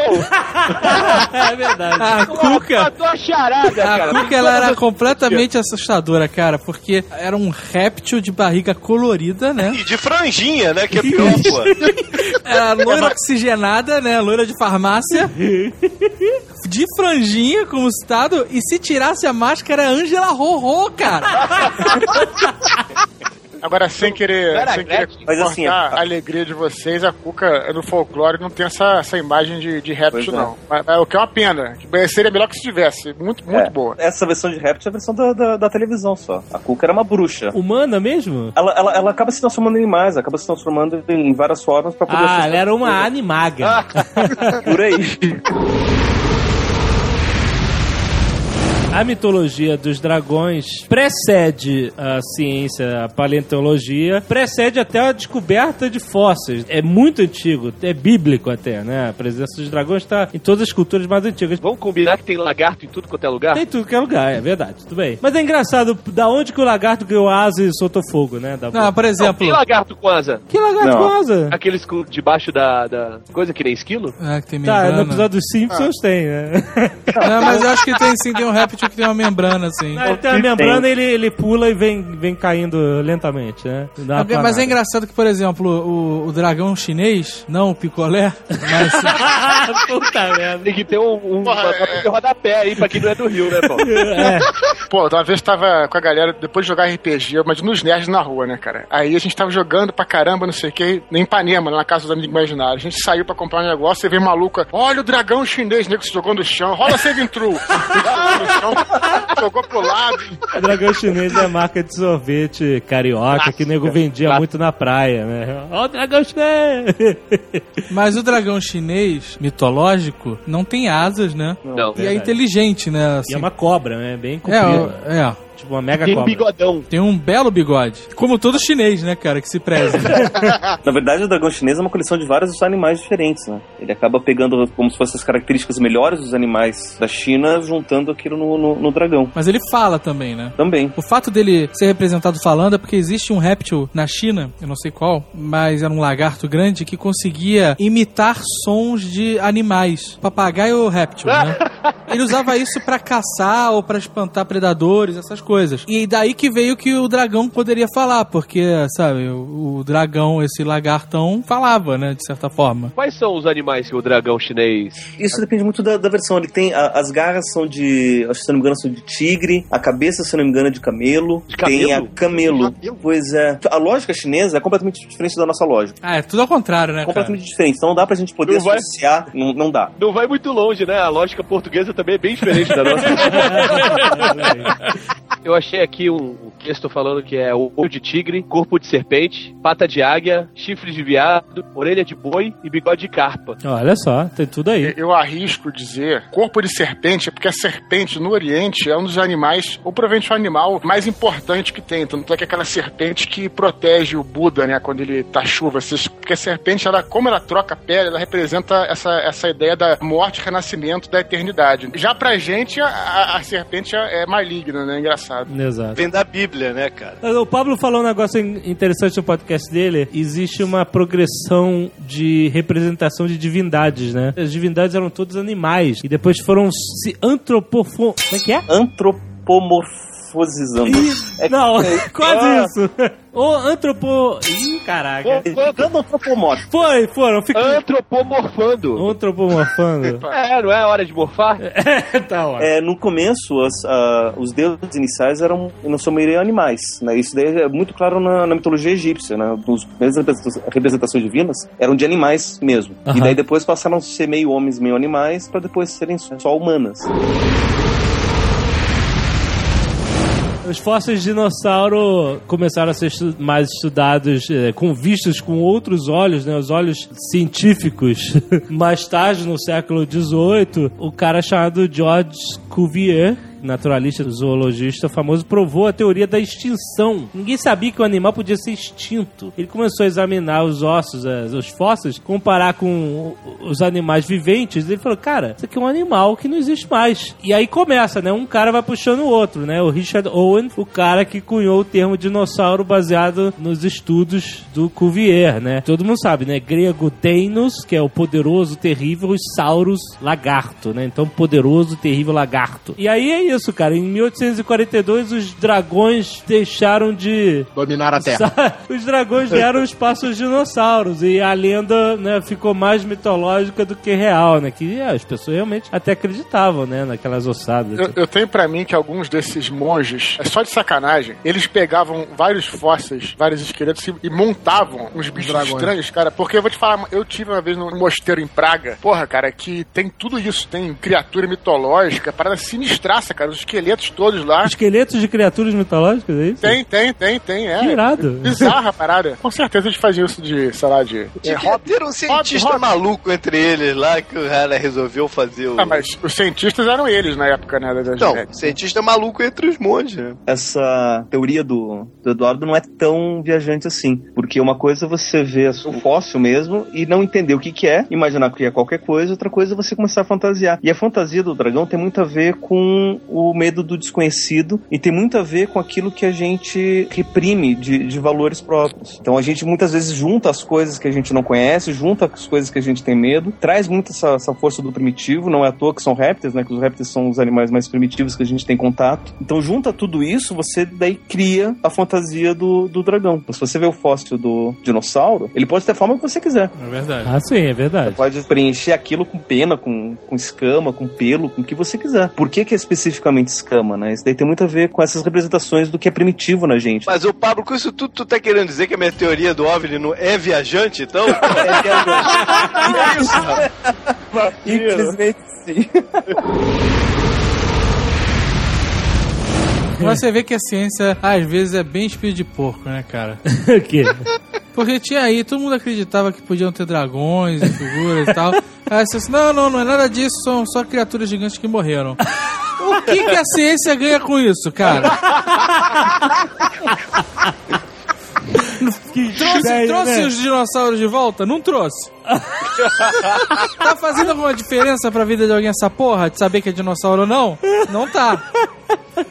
B: É verdade.
G: A Cuca.
I: Matou a charada,
G: A
I: cara.
G: Cuca ela era completamente assustadora, cara, porque era um réptil de barriga colorida, né?
D: E de franjinha, né? Que [LAUGHS] é pior, pô.
G: Era loira oxigenada, né? Loira de farmácia. De franjinha, como citado. E se tirasse a máscara, era Angela Rorô, cara. [LAUGHS]
E: Agora, sem querer, sem querer.
C: Mas
E: cortar
C: assim,
E: a
C: a-
E: alegria de vocês, a Cuca no folclore não tem essa, essa imagem de, de
C: Pois
E: réptil,
C: é.
E: não. Mas, mas o que é uma pena. que Seria melhor que se tivesse. Muito, muito
C: É,
E: boa.
C: Essa versão de réptil é a versão da, da, da televisão só. A Cuca era uma bruxa.
B: Humana mesmo?
C: Ela, ela, ela acaba se transformando em animais, acaba se transformando em várias formas pra poder...
B: Ah, ela era uma animaga. [LAUGHS]
C: Por aí. [LAUGHS]
B: A mitologia dos dragões precede a ciência, a paleontologia, precede até a descoberta de fósseis. É muito antigo, é bíblico até, né? A presença dos dragões está em todas as culturas mais antigas.
I: Vamos combinar que tem lagarto em tudo quanto é lugar?
B: Tem tudo que é lugar, é verdade, tudo bem. Mas é engraçado, da onde que o lagarto criou asa e soltou fogo, né? Da
G: Não, por
I: Não,
G: exemplo.
I: tem lagarto com asa.
B: Que lagarto
C: Não.
B: com asa?
I: Aqueles debaixo da, da coisa que nem esquilo?
G: Ah, que tem
B: Tá,
G: membrana.
B: no episódio dos Simpsons tem, né?
G: Não, mas eu acho que tem sim, tem um que tem uma membrana, assim.
B: Tem a
C: Tem.
B: membrana e ele, ele pula e vem, vem caindo lentamente, né? Dá uma
G: Mas é engraçado que, por exemplo, o, o dragão chinês, não o picolé, mas [LAUGHS]
B: Puta merda.
I: Tem que ter um, um
E: Porra,
I: uma,
E: é-
I: uma rodapé aí pra quem não é do Rio, né, Paulo? [LAUGHS]
B: É.
E: Pô, uma vez tava com a galera, depois de jogar RPG, mas nos nerds na rua, né, cara? Aí a gente tava jogando pra caramba, não sei o que, em Ipanema, na casa dos amigos imaginários. A gente saiu pra comprar um negócio e veio maluca, olha o dragão chinês, nego se jogou no chão, rola save intro. Jogou [LAUGHS] no chão, [LAUGHS] jogou pro lado.
B: O dragão chinês é a marca de sorvete carioca que o nego vendia muito na praia, né? Ó, o dragão chinês!
G: Mas o dragão chinês mitológico não tem asas, né?
I: Não.
G: E é inteligente, né?
B: E
G: assim.
B: é uma cobra, né? Bem
G: é,
B: comprida.
G: ó, é,
B: Tipo uma mega
I: Tem
B: cobra.
I: bigodão.
G: tem um belo bigode. Como todo chinês, né, cara, que se preza. [LAUGHS]
C: Na verdade, o dragão chinês é uma coleção de vários animais diferentes, né? Ele acaba pegando como se fossem as características melhores dos animais da China, juntando aquilo no, no, no dragão.
G: Mas ele fala também, né?
C: Também.
G: O fato dele ser representado falando é porque existe um réptil na China, eu não sei qual, mas era um lagarto grande que conseguia imitar sons de animais. Papagaio ou réptil, né? [LAUGHS] Ele usava isso pra caçar ou pra espantar predadores, essas coisas. E daí que veio que o dragão poderia falar, porque, sabe, o, o dragão, esse lagartão, falava, né, de certa forma.
I: Quais são os animais que o dragão chinês.
C: Isso depende muito da, da versão. Ele tem. a- as garras são de. Acho se não me engano, são de tigre. A cabeça, se não me engano, é de camelo.
I: De
C: Tem a
I: camelo?
C: camelo.
F: Camelo?
C: Pois é. A lógica chinesa é completamente diferente da nossa lógica.
G: Ah, é tudo ao contrário, né, cara?
C: completamente diferente. Então não dá pra gente poder
I: Não vai-
C: associar. Não, não dá.
I: Não vai muito longe, né? A lógica portuguesa também é bem diferente da nossa. [LAUGHS] [LAUGHS] Eu achei aqui um, um texto falando que é olho de tigre, corpo de serpente, pata de águia, chifre de viado, orelha de boi e bigode de carpa.
B: Olha só, tem tudo aí.
E: Eu arrisco dizer corpo de serpente, é porque a serpente no Oriente é um dos animais, ou provavelmente o animal mais importante que tem. Tanto é que aquela serpente que protege o Buda, né, quando ele tá chuva. Porque a serpente, ela, como ela troca a pele, ela representa essa, essa ideia da morte, renascimento, da eternidade. Já pra gente, a, a- a serpente é, é maligna, né? Engraçado.
B: Exato.
D: Vem da Bíblia, né, cara?
B: O Pablo falou um negócio in- interessante no podcast dele. Existe uma progressão de representação de divindades, né? As divindades eram todos animais e depois foram se antropofo... Como é que é?
C: Antropomorfosizando. É,
B: Não,
C: é, [LAUGHS]
B: quase
C: ah,
B: isso. O antropo... Ih, caraca.
C: Ficando antropomórfico.
B: Foi, foram. Fiquei...
I: Antropomorfando.
B: Antropomorfando. [LAUGHS]
I: É, não é hora de morfar? [LAUGHS]
B: tá, ó.
C: É, no começo, as- ah, os deuses iniciais eram, na sua maioria, animais. Né? Isso daí é muito claro na, na mitologia egípcia. Né? Os representações divinas eram de animais mesmo. E daí depois passaram a ser meio homens, meio animais, para depois serem só humanas.
B: Os fósseis de dinossauro começaram a ser estu- mais estudados eh, com vistos com outros olhos, né? Os olhos científicos. [LAUGHS] mais tarde, no século XVIII, o cara chamado George Cuvier, naturalista, zoologista famoso, provou a teoria da extinção. Ninguém sabia que o animal podia ser extinto. Ele começou a examinar os ossos, as- os fósseis, comparar com os animais viventes. Ele falou, cara, isso aqui é um animal que não existe mais. E aí começa, né? Um cara vai puxando o outro, né? O Richard Owen, o cara que cunhou o termo dinossauro baseado nos estudos do Cuvier, né? Todo mundo sabe, né? Grego Deinos, que é o poderoso, terrível, e Saurus, lagarto, né? Então, poderoso, terrível, lagarto. E aí é isso, cara. Em 1842, os dragões deixaram de
F: Dominar a [LAUGHS] Terra.
B: os dragões vieram [LAUGHS] os passos dinossauros e a lenda né, ficou mais mitológica do que real, né? Que é, as pessoas realmente até acreditavam, né? Naquelas ossadas.
E: Eu, eu tenho pra mim que alguns desses monges, é só de sacanagem, eles pegavam vários fósseis, vários esqueletos e, e montavam uns bichos
F: Dragões.
E: estranhos, cara. Porque eu vou te falar, eu tive uma vez num mosteiro em Praga, porra, cara, que tem tudo isso. Tem criatura mitológica, parada sinistraça, cara. Os esqueletos todos lá.
B: Esqueletos de criaturas mitológicas, é isso?
E: Tem, tem, tem, tem, é.
B: Que irado.
E: Bizarra a parada. Com certeza eles faziam isso de, sei lá, de. É,
D: Devia
E: hobby.
D: ter um cientista
E: hobby.
D: maluco entre eles lá que o cara resolveu fazer o.
E: Ah, mas os cientistas eram eles na época, né? Da, da
D: Não, cientista maluco entre os monges, né?
C: Essa teoria do, do Eduardo não é tão viajante assim. Porque uma coisa é você ver o fóssil mesmo e não entender o que, que é, imaginar que é qualquer coisa, outra coisa é você começar a fantasiar. E a fantasia do dragão tem muito a ver com o medo do desconhecido e tem muito a ver com aquilo que a gente reprime de, de valores próprios. Então a gente muitas vezes junta as coisas que a gente não conhece, junta as coisas que a gente tem medo, traz muito essa, essa força do primitivo, não é à toa que são répteis, né? Que os répteis são os animais mais primitivos que a gente tem contato. Então junta tudo isso, você daí cria a fantasia do, do dragão. Então, se você vê o fóssil do dinossauro, ele pode ter a forma que você quiser.
G: É verdade.
B: Ah, sim, é verdade.
C: Você pode preencher aquilo com pena, com, com escama, com pelo, com o que você quiser. Por que, que é especificamente escama, né? Isso daí tem muito a ver com essas representações do que é primitivo na gente.
D: Mas o Pablo, com isso tudo, tu tá querendo dizer que a minha teoria do OVNI não é viajante, então? [LAUGHS] [LAUGHS]
C: Infelizmente, sim. [LAUGHS]
G: Você vê que a ciência, às vezes, é bem espírito de porco, né, cara? [LAUGHS]
B: O quê?
G: Porque tinha aí, todo mundo acreditava que podiam ter dragões e figuras e tal. Aí você disse, não, não, não é nada disso, são só criaturas gigantes que morreram. O que, que a ciência ganha com isso, cara? [LAUGHS]
B: Que
G: Trouxe,
B: ideia,
G: trouxe
B: né?
G: os dinossauros de volta? Não trouxe. [LAUGHS] tá fazendo alguma diferença pra vida de alguém essa porra? De saber que é dinossauro ou não? Não tá.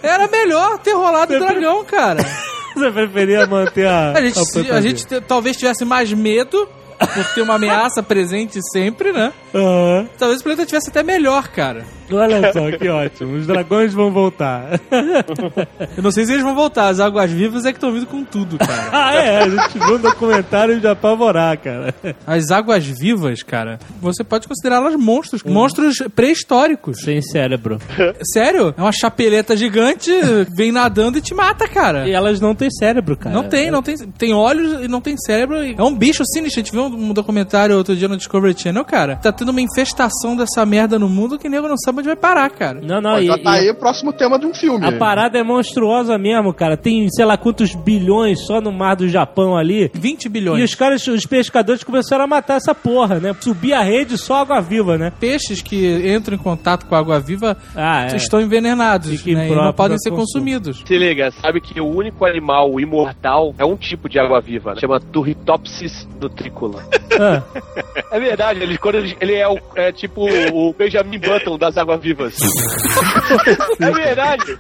G: Era melhor ter rolado o dragão, cara. [LAUGHS]
B: Você preferia manter a.
G: A gente,
B: a
G: a gente te- talvez tivesse mais medo por ter uma ameaça presente sempre, né?
B: Aham.
G: Talvez o planeta tivesse até melhor, cara.
B: Olha só, que ótimo. Os dragões vão voltar. [LAUGHS]
G: Eu não sei se eles vão voltar. As águas vivas é que estão vindo com tudo, cara. [LAUGHS]
B: ah, é. A gente viu um documentário de apavorar, cara.
G: As águas vivas, cara, você pode considerá-las monstros. Monstros pré-históricos.
B: Sem cérebro. [LAUGHS]
G: Sério? É uma chapeleta gigante, vem nadando e te mata, cara.
B: E elas não têm cérebro, cara.
G: Não tem, não tem. Tem olhos e não tem cérebro. É um bicho sinistro. A gente viu um documentário outro dia no Discovery Channel, cara. Tá tendo uma infestação dessa merda no mundo que nego não sabe onde vai parar, cara.
B: Não, não, e,
F: já tá
B: e
F: aí o próximo tema de um filme.
B: a parada é monstruosa mesmo, cara. Tem, sei lá, quantos bilhões só no mar do Japão ali.
G: 20
B: E
G: bilhões.
B: os caras, os pescadores começaram a matar essa porra, né? Subir a rede só água viva, né?
G: Peixes que entram em contato com a água viva
B: Ah, é.
G: estão envenenados né, e não podem ser
B: consumo.
G: consumidos.
I: Se liga, sabe que o único animal imortal é um tipo de água-viva, né? chama Turritopsis nutricula.
B: Ah, [LAUGHS]
I: É verdade, ele, quando ele, ele é, o, é tipo o Benjamin Button das águas-vivas. [LAUGHS] é verdade.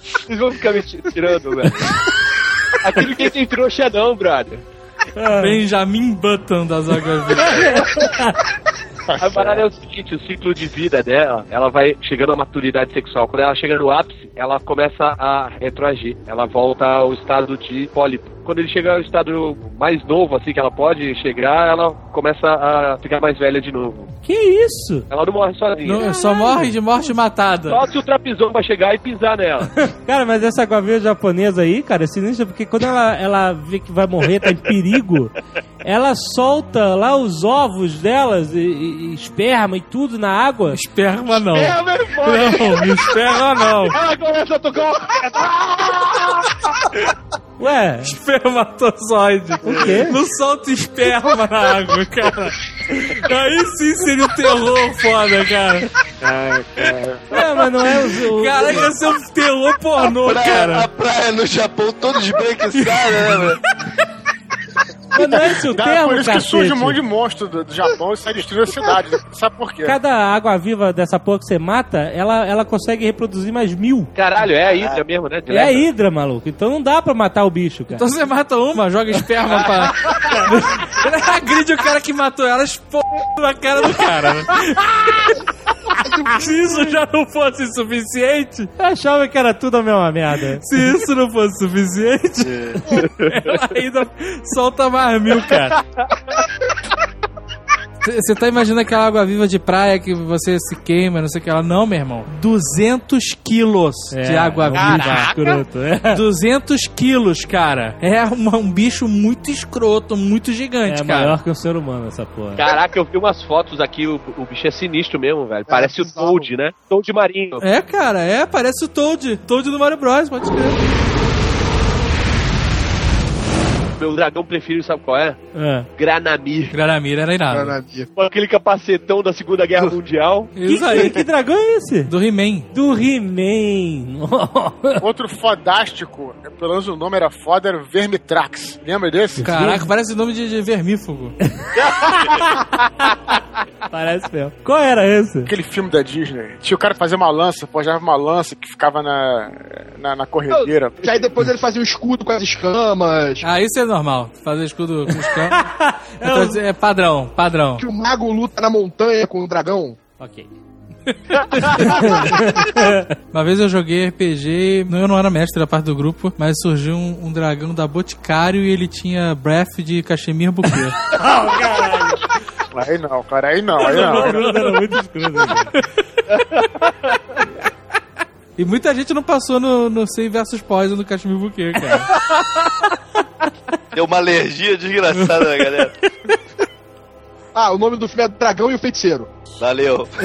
I: Vocês vão ficar me tirando, velho. Aqui ninguém tem trouxa não, brother.
B: ah.
G: Benjamin Button das águas vivas.
I: A parada é o seguinte, o ciclo de vida dela, ela vai chegando à maturidade sexual. Quando ela chega no ápice, ela começa a retroagir. Ela volta ao estado de pólipo. Quando ele chega ao estado mais novo, assim, que ela pode chegar, ela começa a ficar mais velha de novo.
B: Que isso?
I: Ela não morre sozinha.
G: Não, só morre de morte matada.
I: Só se o trapizão vai chegar e pisar nela. [LAUGHS]
B: Cara, mas essa água-viva japonesa aí, cara, é sinistra, porque quando ela, ela vê que vai morrer, tá em perigo, [LAUGHS] ela solta lá os ovos delas, e, e- e esperma e tudo na água.
G: Esperma não.
I: É, meu irmão.
G: Não, esperma não.
I: Ela começa a tocar [LAUGHS]
B: Ué,
G: Espermatozoide.
B: O quê?
G: Não solta esperma na água, cara. Aí sim seria um terror foda, cara.
B: é, mas não é o. o
G: Caraca, ia ser um terror pornô,
D: Praia,
G: cara.
D: a praia no Japão, todo esbranquiçado, né, velho?
B: Mas não é esse o
E: Dá,
B: termo,
E: por isso que
B: cacete.
E: surge um monte de monstro do, do Japão e sai destruindo a cidade. Sabe por quê?
B: Cada água-viva dessa porra que você mata, ela, ela consegue reproduzir mais mil.
I: Caralho, é a Hydra mesmo, né?
B: É a hidra, maluco. Então não dá pra matar o bicho, cara.
G: Então você mata uma, joga esperma pra. [LAUGHS] [LAUGHS] Agride o cara que matou ela, expor na cara do cara. né? [LAUGHS] [LAUGHS] Se isso já não fosse suficiente,
B: Eu achava que era tudo a mesma merda.
G: se isso não fosse suficiente, [LAUGHS] ela ainda solta mais mil, cara. Você tá imaginando aquela água viva de praia que você se queima, não sei o que lá. Não, meu irmão. 200 quilos de água
B: é
G: viva.
B: escroto, é.
G: 200 quilos, cara. É uma- um bicho muito escroto, muito gigante,
B: É
G: cara.
B: maior que um ser humano essa porra.
I: Caraca, eu vi umas fotos aqui, o, o bicho é sinistro mesmo, velho. Parece o. Toad, né? Toad marinho.
G: É, cara, é, parece o Toad. Toad do Mario Bros, pode crer.
I: Meu dragão preferido, sabe qual é?
B: É.
I: Granamir.
G: Granamir era irado.
I: Com aquele capacetão da Segunda Guerra Mundial.
G: Isso
B: Que,
G: aí.
B: que dragão é esse?
G: Do He-Man.
B: Do He-Man. [LAUGHS]
E: Outro fodástico, pelo menos o nome era foda, era Vermitrax. Lembra desse?
G: Caraca, parece nome de, de vermífugo. [LAUGHS]
B: Parece mesmo. Qual era esse?
E: Aquele filme da Disney. Tinha o cara fazer uma lança, pojava uma lança que ficava na, na, na corredeira.
F: Que aí depois ele fazia um escudo com as escamas.
G: Ah, isso é normal. Fazer escudo com escama. Então, [LAUGHS] é padrão, padrão.
F: Que o mago luta na montanha com o dragão.
B: Ok. [LAUGHS]
G: Uma vez eu joguei RPG, eu não era mestre da parte do grupo, mas surgiu um, um dragão da Boticário e ele tinha breath de cachemir buquê. [LAUGHS]
E: Aí não, cara, aí não, aí não.
B: Era muito escuro. Né?
G: e muita gente não passou no, no Sei versus Poison do cachemir buquê, cara. [LAUGHS]
D: Deu uma alergia desgraçada na galera.
F: Ah, o nome do filme é Dragão e o Feiticeiro.
D: Valeu. [LAUGHS]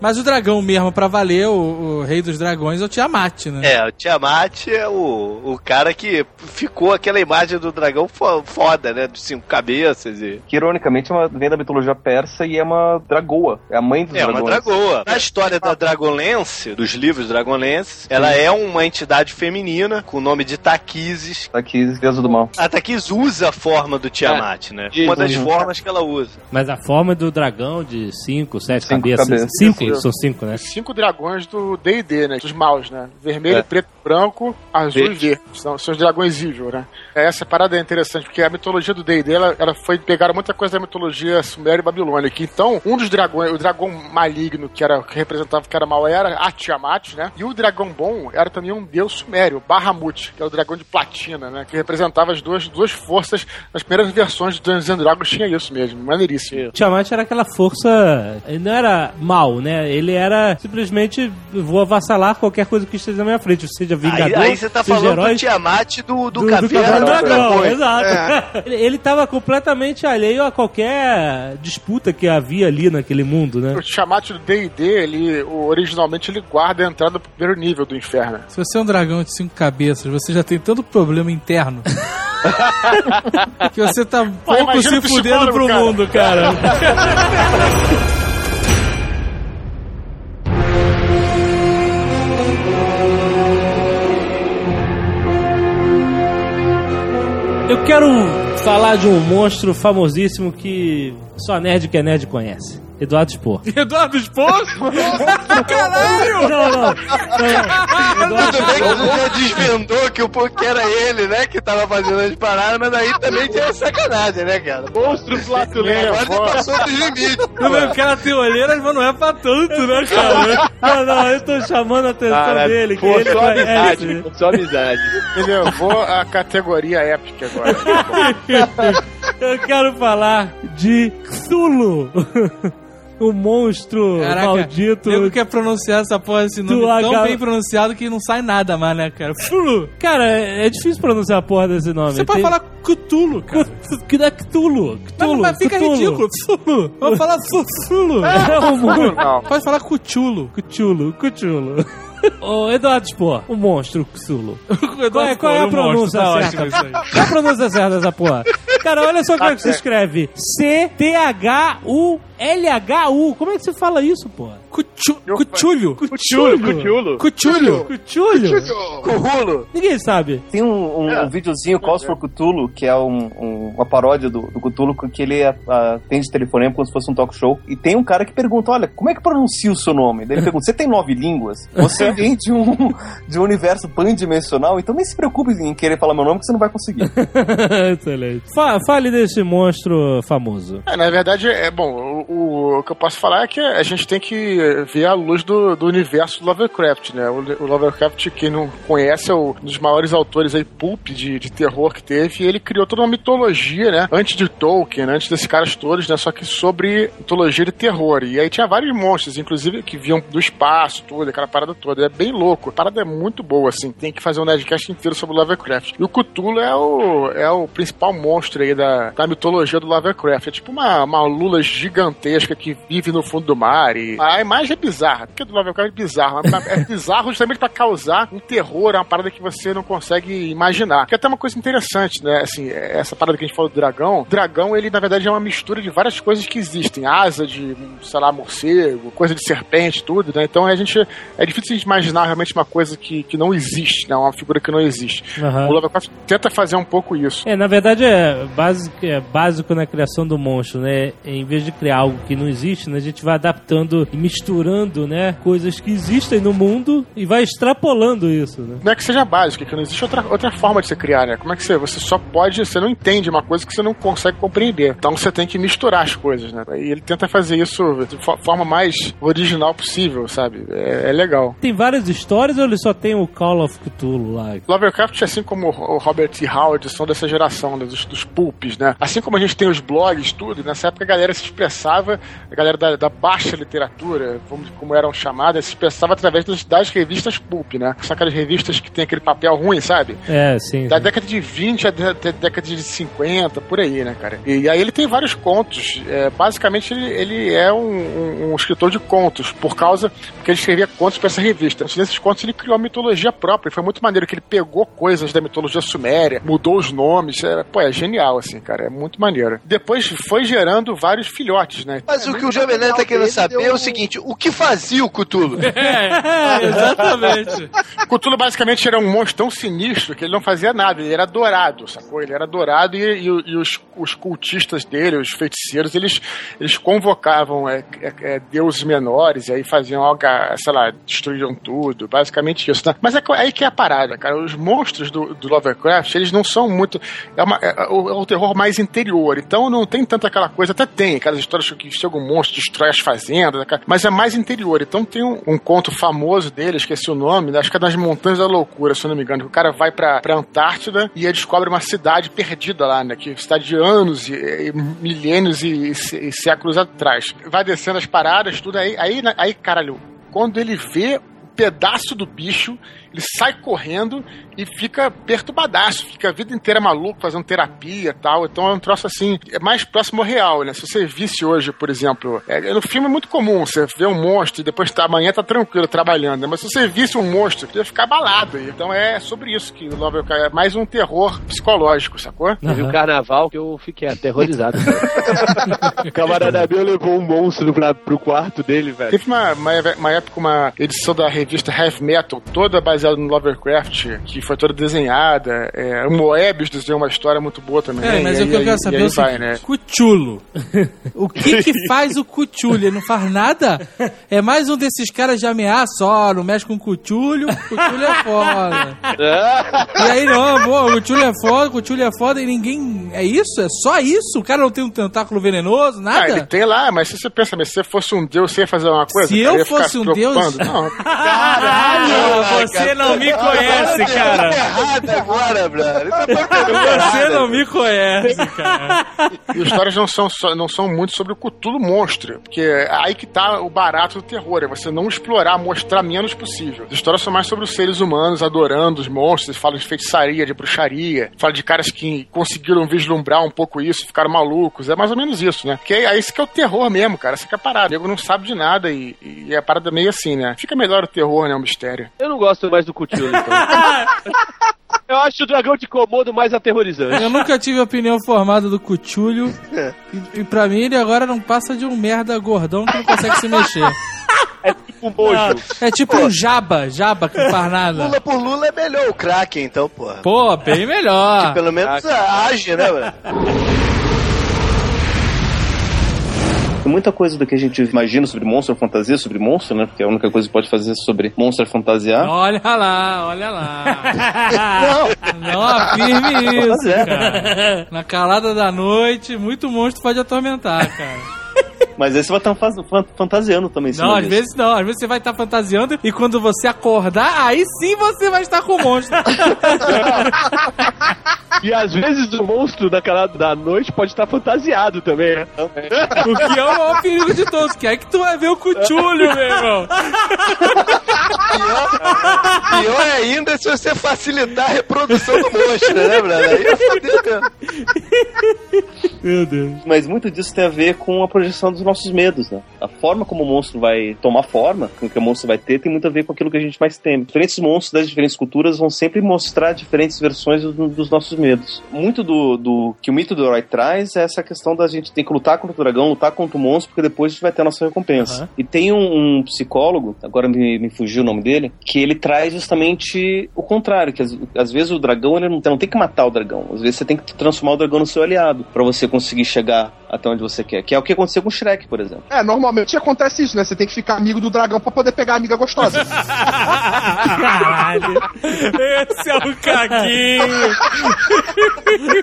G: Mas o dragão mesmo, pra valer, o, o rei dos dragões, é o Tiamat, né?
D: É, o Tiamat é o, o cara que ficou aquela imagem do dragão fo- foda, né? De cinco cabeças e.
C: Que ironicamente é uma- vem da mitologia persa e é uma dragoa. É a mãe dos
D: É uma
C: dragões.
D: dragoa. Na história da Dragonlance, dos livros Dragonlance, ela é uma entidade feminina com o nome de Taquises.
C: Aqui, deusa do mal.
D: A Taquis usa a forma do Tiamat, né? Uma das
C: Uhum.
D: Formas que ela usa.
B: Mas a forma do dragão de cinco, sete
C: Cinco
B: cabeças.
C: cabeças.
B: Cinco,
E: Cinco.
B: são cinco, né?
E: Cinco dragões do D&D, né? Dos maus, né? Vermelho,
D: É.
E: preto, branco, azul
D: Verde.
E: e verde. São, são os dragões evil, né? Essa parada é interessante, porque a mitologia do D&D, ela, ela foi... Pegaram muita coisa da mitologia suméria e babilônica. Então, um dos dragões, o dragão maligno, que era que representava que era mal, era a Tiamat, né? E o dragão bom era também um deus sumério, Bahamut, que é o dragão de platina, né? Que representava as duas, duas forças. Nas primeiras versões de Dungeons Dragons tinha isso mesmo. Maneiríssimo.
B: Tiamat era aquela força. Não era mal, né? Ele era simplesmente vou avassalar qualquer coisa que esteja na minha frente, seja
D: Aí,
B: vingador,
D: aí você tá
B: seja
D: falando
B: herói,
D: do Tiamat do, do,
B: do,
D: Caverna
B: do Dragão,
D: Dragão.
B: exato. [LAUGHS] Ele, ele tava completamente alheio a qualquer disputa que havia ali naquele mundo, né?
E: O chamate do D&D, ele, originalmente, ele guarda a entrada pro primeiro nível do inferno.
G: Se você é um dragão de cinco cabeças, você já tem tanto problema interno. [LAUGHS] que você tá pouco se fudendo
E: psicólogo,
G: pro
E: cara.
G: mundo, cara.
B: Eu quero falar de um monstro famosíssimo que só nerd que é nerd conhece. Eduardo Spor. [LAUGHS]
G: Eduardo Esposo? Caralho!
B: Não, não. não.
D: Tudo bem que você já desvendou que, o, que era ele, né? Que tava fazendo as paradas, mas aí também tinha sacanagem, né, cara?
I: Monstro flatulento.
D: Agora você passou dos limites.
G: Tudo bem, o cara tem olheiras, mas não é pra tanto, né, cara?
B: Não, não, eu tô chamando a atenção
I: Cara,
B: dele. Que
I: pô,
B: ele
I: só
B: conhece.
I: amizade, pô, só amizade.
E: Ele levou a categoria épica agora. [LAUGHS]
B: Eu quero falar de Cthulhu. O monstro
G: Caraca,
B: maldito.
G: nego quer pronunciar essa porra desse nome tão
B: H-
G: bem pronunciado que não sai nada mais, né, cara? Fulu.
B: Cara, é difícil pronunciar a porra desse nome.
G: Você pode
B: Tem-
G: falar Cthulhu, cara.
B: Que é Cthulhu.
G: Mas,
B: Cthulhu.
G: mas fica
B: Cthulhu.
G: ridículo. Fulu. Vamos falar Fulu.
B: É o.
E: Não.
G: Pode falar.
B: Cthulhu, Cthulhu. [LAUGHS] Ô, Eduardo Spor, o monstro Cthulhu. [LAUGHS] Qual é, qual é a pronúncia
G: tá
B: certa? Qual é a pronúncia certa dessa porra? Cara, olha só como é que se escreve. C-T-H-U-L-H-U. Como é que se fala isso, porra?
G: Cuchu- Cuchulho.
I: Cuchulo, cuchulo.
G: Cuchulho.
B: Cthulhu?
D: Currulo.
B: Ninguém sabe.
C: Tem um, um, um videozinho, Calls for Cthulhu, que é um- um- uma paródia do, do Cthulhu, que ele a- atende telefonema como se fosse um talk show. E tem um cara que pergunta: Olha, como é que pronuncia o seu nome? Daí ele pergunta: Você tem nove línguas? Você vem de um, de um universo pandimensional, então nem se preocupe em querer falar meu nome, que você não vai conseguir. [LAUGHS]
B: Excelente. Fa- fale desse monstro famoso.
E: É, na verdade, é bom, o, o- que eu posso falar é que a gente tem que ver a luz do, do universo do Lovecraft, né? O, o Lovecraft, quem não conhece, é um dos maiores autores aí, pulp de, de terror que teve, e ele criou toda uma mitologia, né? Antes de Tolkien, antes desses caras todos, né? Só que sobre mitologia de terror. E aí tinha vários monstros, inclusive, que vinham do espaço, tudo, aquela parada toda. É bem louco. A parada é muito boa, assim. Tem que fazer um Nerdcast inteiro sobre o Lovecraft. E o Cthulhu é o, é o principal monstro aí da, da mitologia do Lovecraft. É tipo uma, uma lula gigantesca que vive no fundo do mar. E a imagem é bizarra, porque do Lovecraft é bizarro. mas É bizarro justamente pra causar um terror, é uma parada que você não consegue imaginar. Que é até uma coisa interessante, né? Assim, essa parada que a gente falou do dragão. O dragão, ele na verdade é uma mistura de várias coisas que existem. Asa de, sei lá, morcego, coisa de serpente, tudo, né? Então a gente. É difícil a gente imaginar realmente uma coisa que, que não existe, né? Uma figura que não existe.
B: Aham.
E: O Lovecraft tenta fazer um pouco isso.
B: É, na verdade é básico, é básico na criação do monstro, né? Em vez de criar algo que não existe, né? a gente vai adaptando e misturando, né? Coisas que existem no mundo e vai extrapolando isso, né?
E: Não é que seja básico, é que não existe outra, outra forma de você criar, né? Como é que você, você só pode, você não entende uma coisa que você não consegue compreender. Então você tem que misturar as coisas, né? E ele tenta fazer isso de fo- forma mais original possível, sabe? É, é legal.
B: Tem várias histórias ou ele só tem o Call of Cthulhu lá?
E: Lovecraft, assim como o Robert E. Howard, são dessa geração, né, dos, dos pulps, né? Assim como a gente tem os blogs, tudo, nessa época a galera se expressava, a galera da, da baixa literatura, vamos, como eram chamadas, se expressava através das, das revistas pulp, né? São aquelas revistas que tem aquele papel ruim, sabe?
B: É, sim.
E: Da
B: sim.
E: década de 20 até a década de 50, por aí, né, cara? E, aí ele tem vários contos. É, basicamente, ele, ele é um, um- um escritor de contos, por causa que ele escrevia contos para essa revista. Antes desses contos, ele criou uma mitologia própria. E foi muito maneiro que ele pegou coisas da mitologia suméria, mudou os nomes. É, pô, é genial, assim, cara. É muito maneiro. Depois foi gerando vários filhotes, né?
D: Mas o que o Jovem Nerd tá querendo saber é o seguinte: o que fazia o Cthulhu? [LAUGHS]
G: É, exatamente. [LAUGHS]
E: Cthulhu basicamente era um monstro tão sinistro que ele não fazia nada, ele era adorado, sacou? Ele era adorado e, e- e os, os cultistas dele, os feiticeiros, eles, eles convocavam é, é, é, deuses menores e aí faziam algo, sei lá, destruíam tudo, basicamente isso. Né? Mas é aí que é a parada, cara. Os monstros do, do Lovecraft, eles não são muito. É, uma- é- é o, o terror mais interior, então não tem tanto aquela coisa, até tem aquelas histórias que algum monstro, destrói as fazendas, mas é mais interior. Então tem um, um conto famoso dele, esqueci o nome, acho que é das Montanhas da Loucura, se eu não me engano, que o cara vai pra, pra Antártida e aí descobre uma cidade perdida lá, né? Que cidade de anos e, e milênios e, e séculos atrás. Vai descendo as paradas, tudo aí, aí, aí caralho, quando ele vê o pedaço do bicho, ele sai correndo e fica perturbadaço, fica a vida inteira maluco, fazendo terapia e tal. Então é um troço assim, é mais próximo ao real, né? Se você visse hoje, por exemplo, é, no filme é muito comum, você vê um monstro e depois tá, amanhã tá tranquilo trabalhando, né? Mas se você visse um monstro, você ia ficar abalado. Então é sobre isso que o Lovecraft é mais um terror psicológico, sacou?
I: Teve um carnaval que eu fiquei aterrorizado. [LAUGHS] o camarada meu levou um monstro pra, pro quarto dele, velho.
E: Teve uma, uma, uma época, uma edição da revista Heavy Metal, toda baseada no Lovecraft, que foi toda desenhada. É, o Moebius desenhou uma história muito boa também.
G: É, mas o que eu quero saber é o
E: vai,
G: seguinte,
E: né?
G: Cuchulo. [LAUGHS] O que que faz o Cuchulo? Ele não faz nada? É mais um desses caras de ameaça, ó, não mexe com Cuchulho, Cuchulho é foda. [LAUGHS] E aí, não, pô, o Cuchulho é foda, o Cuchulho é foda e ninguém... É isso? É só isso? O cara não tem um tentáculo venenoso,
E: Ah, ele
G: nada?
E: tem lá, mas se você pensa, mas se você fosse um deus, você ia fazer uma coisa?
G: Se eu fosse
E: se
G: um deus-?
E: Não, [LAUGHS]
B: Caralho, você não me conhece, cara.
D: errado agora, brother.
G: Você não me conhece, cara.
E: E as histórias não são, só- não são muito sobre o Cthulhu monstro, porque é aí que tá o barato do terror, é você não explorar, mostrar menos possível. As histórias são mais sobre os seres humanos adorando os monstros, fala de feitiçaria, de bruxaria, fala de caras que conseguiram vislumbrar um pouco isso, ficaram malucos, é mais ou menos isso, né? Porque é isso que é o terror mesmo, cara, essa que é a parada. O nego não sabe de nada e, e é a parada meio assim, né? Fica melhor o terror, né? O mistério.
I: Eu não gosto mais do Cthulhu, então. [LAUGHS] Eu acho o dragão de Komodo mais aterrorizante.
G: Eu nunca tive opinião formada do Cuchulho. E, e pra mim ele agora não passa de um merda gordão que não consegue se mexer.
I: É tipo mojo.
G: É tipo um jaba, jaba que não faz nada.
D: Lula por Lula é melhor o Kraken, então, porra.
G: Pô, bem melhor.
D: Pelo menos age, né, velho?
C: Muita coisa do que a gente imagina sobre monstro, fantasia sobre monstro, né? Porque a única coisa que pode fazer sobre monstro é fantasiar.
G: Olha lá, olha lá. [LAUGHS] Não afirme isso, cara. Na calada da noite, muito monstro pode atormentar, cara.
C: Mas aí você vai estar faz- fan- fantasiando também.
G: Não, às
C: disso.
G: vezes não. Às vezes você vai estar fantasiando e quando você acordar, aí sim você vai estar com o monstro. [LAUGHS]
I: E às vezes o monstro daquela da noite pode estar fantasiado também, né?
G: O que é o maior perigo de todos, que é que tu vai ver o cuchulho, meu irmão.
D: Pior ainda se você facilitar a reprodução do monstro, né, brother? Aí é foder mesmo.
B: Meu Deus.
C: Mas muito disso tem a ver com a projeção dos nossos medos, né? A forma como o monstro vai tomar forma, com que o monstro vai ter, tem muito a ver com aquilo que a gente mais teme. Diferentes monstros das diferentes culturas vão sempre mostrar diferentes versões do- dos nossos medos. Muito do, do que o mito do herói traz é essa questão da gente ter que lutar contra o dragão, lutar contra o monstro, porque depois a gente vai ter a nossa recompensa. E tem um, um psicólogo, agora me, me fugiu o nome dele, que ele traz justamente o contrário, que às, às vezes o dragão ele não, não tem que matar o dragão, às vezes você tem que transformar o dragão no seu aliado para você conseguir chegar até onde você quer, que é o que aconteceu com o Shrek, por exemplo.
F: É, normalmente acontece isso, né? Você tem que ficar amigo do dragão pra poder pegar a amiga gostosa.
B: Caralho. Esse é o caguinho.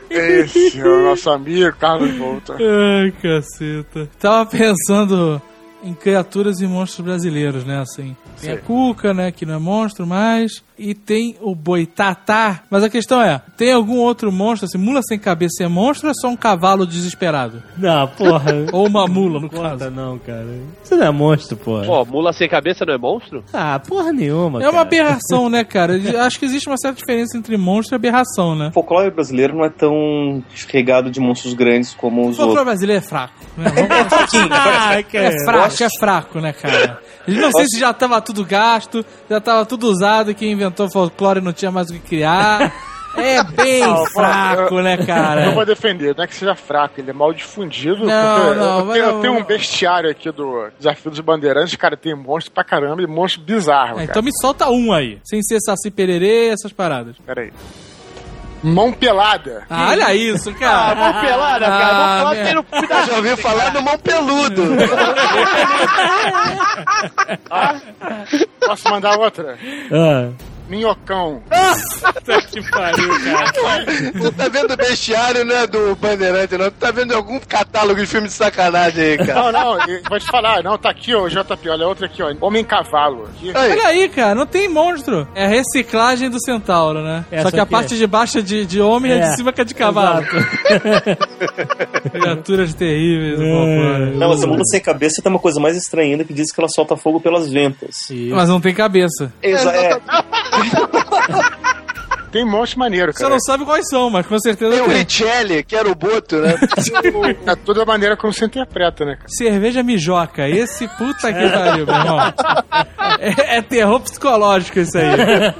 E: Esse é o nosso amigo Carlos Volta.
G: Ai, caceta. Tava pensando em criaturas e monstros brasileiros, né? Assim, tem a Cuca, né? Que não é monstro mais. E tem o Boitatá. Mas a questão é: tem algum outro monstro, assim, mula sem cabeça é monstro ou é só um cavalo desesperado?
B: Não, porra. [LAUGHS]
G: Ou uma mula, no
B: Conta
G: caso.
B: não, cara. Isso não é monstro, porra.
I: Pô, mula sem cabeça não é monstro?
B: Ah, porra nenhuma,
G: É uma
B: cara.
G: aberração, [LAUGHS] né, cara? Acho que existe uma certa diferença entre monstro e aberração, né?
C: O folclore brasileiro não é tão regado de monstros grandes como
G: O
C: os
G: folclore
C: outros.
G: brasileiro é fraco. Né? [LAUGHS] Vamos-
B: Ah, cara.
G: É fraco, é fraco, né, cara? Eu não sei se já tava tudo gasto, já tava tudo usado quem inventou folclore não tinha mais o que criar. É [LAUGHS] bem fraco, né,
E: Eu
G: cara?
E: vou defender, não é que seja fraco, ele é mal difundido.
G: Não, não,
E: eu, tenho,
G: não-
E: eu tenho um bestiário aqui do Desafio dos Bandeirantes, cara, tem monstro pra caramba e monstro bizarro,
G: É,
E: cara.
G: então me solta um aí, sem ser saci pererê, essas paradas.
E: Peraí. Mão pelada.
G: Ah, olha isso, cara.
I: Mão pelada, cara.
G: Ah,
I: Mão pelada
G: merda.
I: tem no
D: Já ouviu falar no mão peludo.
E: Posso mandar outra?
B: Ah,
E: Minhocão. [LAUGHS]
B: Puta que pariu, cara.
D: Tu tá vendo o bestiário, né, do Bandeirante, não? Tu tá vendo algum catálogo de filme de sacanagem aí, cara.
E: Não, não, vou te falar, não, tá aqui, ó, JP, olha outra aqui, ó. Homem-Cavalo.
G: Olha aí, cara, não tem monstro. É a reciclagem do centauro, né?
B: Essa
G: Só que a
B: é.
G: parte de baixo é de, de homem e a
B: É.
G: de cima que é de cavalo. [LAUGHS] Criaturas terríveis.
B: É.
C: Não, mas a mula sem cabeça tem uma coisa mais estranha ainda que diz que ela solta fogo pelas ventas.
G: Mas não tem cabeça.
C: Exa é, [LAUGHS]
E: Tem monstro maneiro,
G: Você
E: cara.
G: não sabe quais são, mas com certeza
D: tem o
G: tem.
D: Richelli, que era o Boto, né? [LAUGHS]
E: É toda a maneira como você interpreta, né, cara?
G: Cerveja mijoca. Esse puta que pariu, meu irmão. É, é terror psicológico isso aí.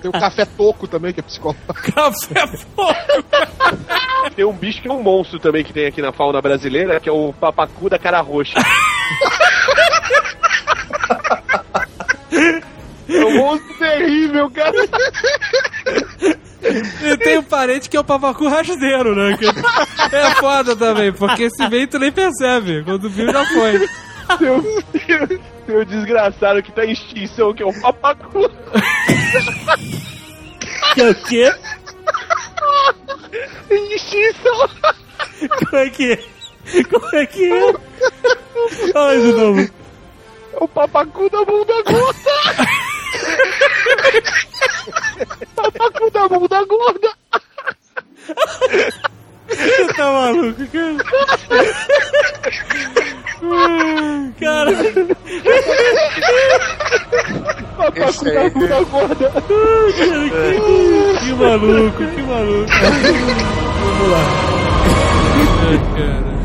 F: Tem o café toco também, que é psicológico.
G: Café fogo.
I: Tem um bicho que é um monstro também que tem aqui na fauna brasileira, que é o papacu da cara roxa. [LAUGHS] [LAUGHS] é um monstro terrível, cara.
G: E tem um parente que é o papacu rasteiro, né? É foda também, porque se vem tu nem percebe. Quando viu, já foi.
I: Um, tem um desgraçado que tá em extinção, que é o papacu.
B: Que é o quê?
I: Em extinção.
B: Como é que é? Como é que é? Olha de novo.
I: É o papacu da bunda gorda. Papacu da bunda gorda.
B: Você tá maluco, cara? Hum, Cara,
E: Esse aí,
I: Bunda gorda.
B: que maluco, que maluco. Vamos lá.
G: Ai, cara.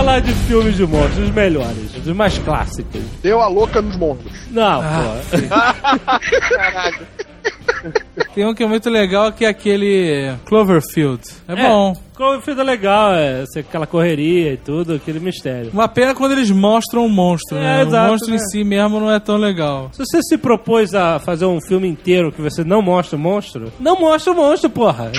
B: Falar de filmes de monstros, os melhores, os mais clássicos.
F: Deu a louca nos monstros.
B: Não, pô. [LAUGHS]
G: Tem um que é muito legal que é aquele Cloverfield. É,
B: É.
G: bom.
B: Cloverfield é legal, é aquela correria e tudo, aquele mistério.
G: Uma pena quando eles mostram o monstro,
B: É,
G: né?
B: exato,
G: o monstro
B: né?
G: em si mesmo não é tão legal.
B: Se você se propôs a fazer um filme inteiro que você não mostra o monstro, não mostra o monstro, porra.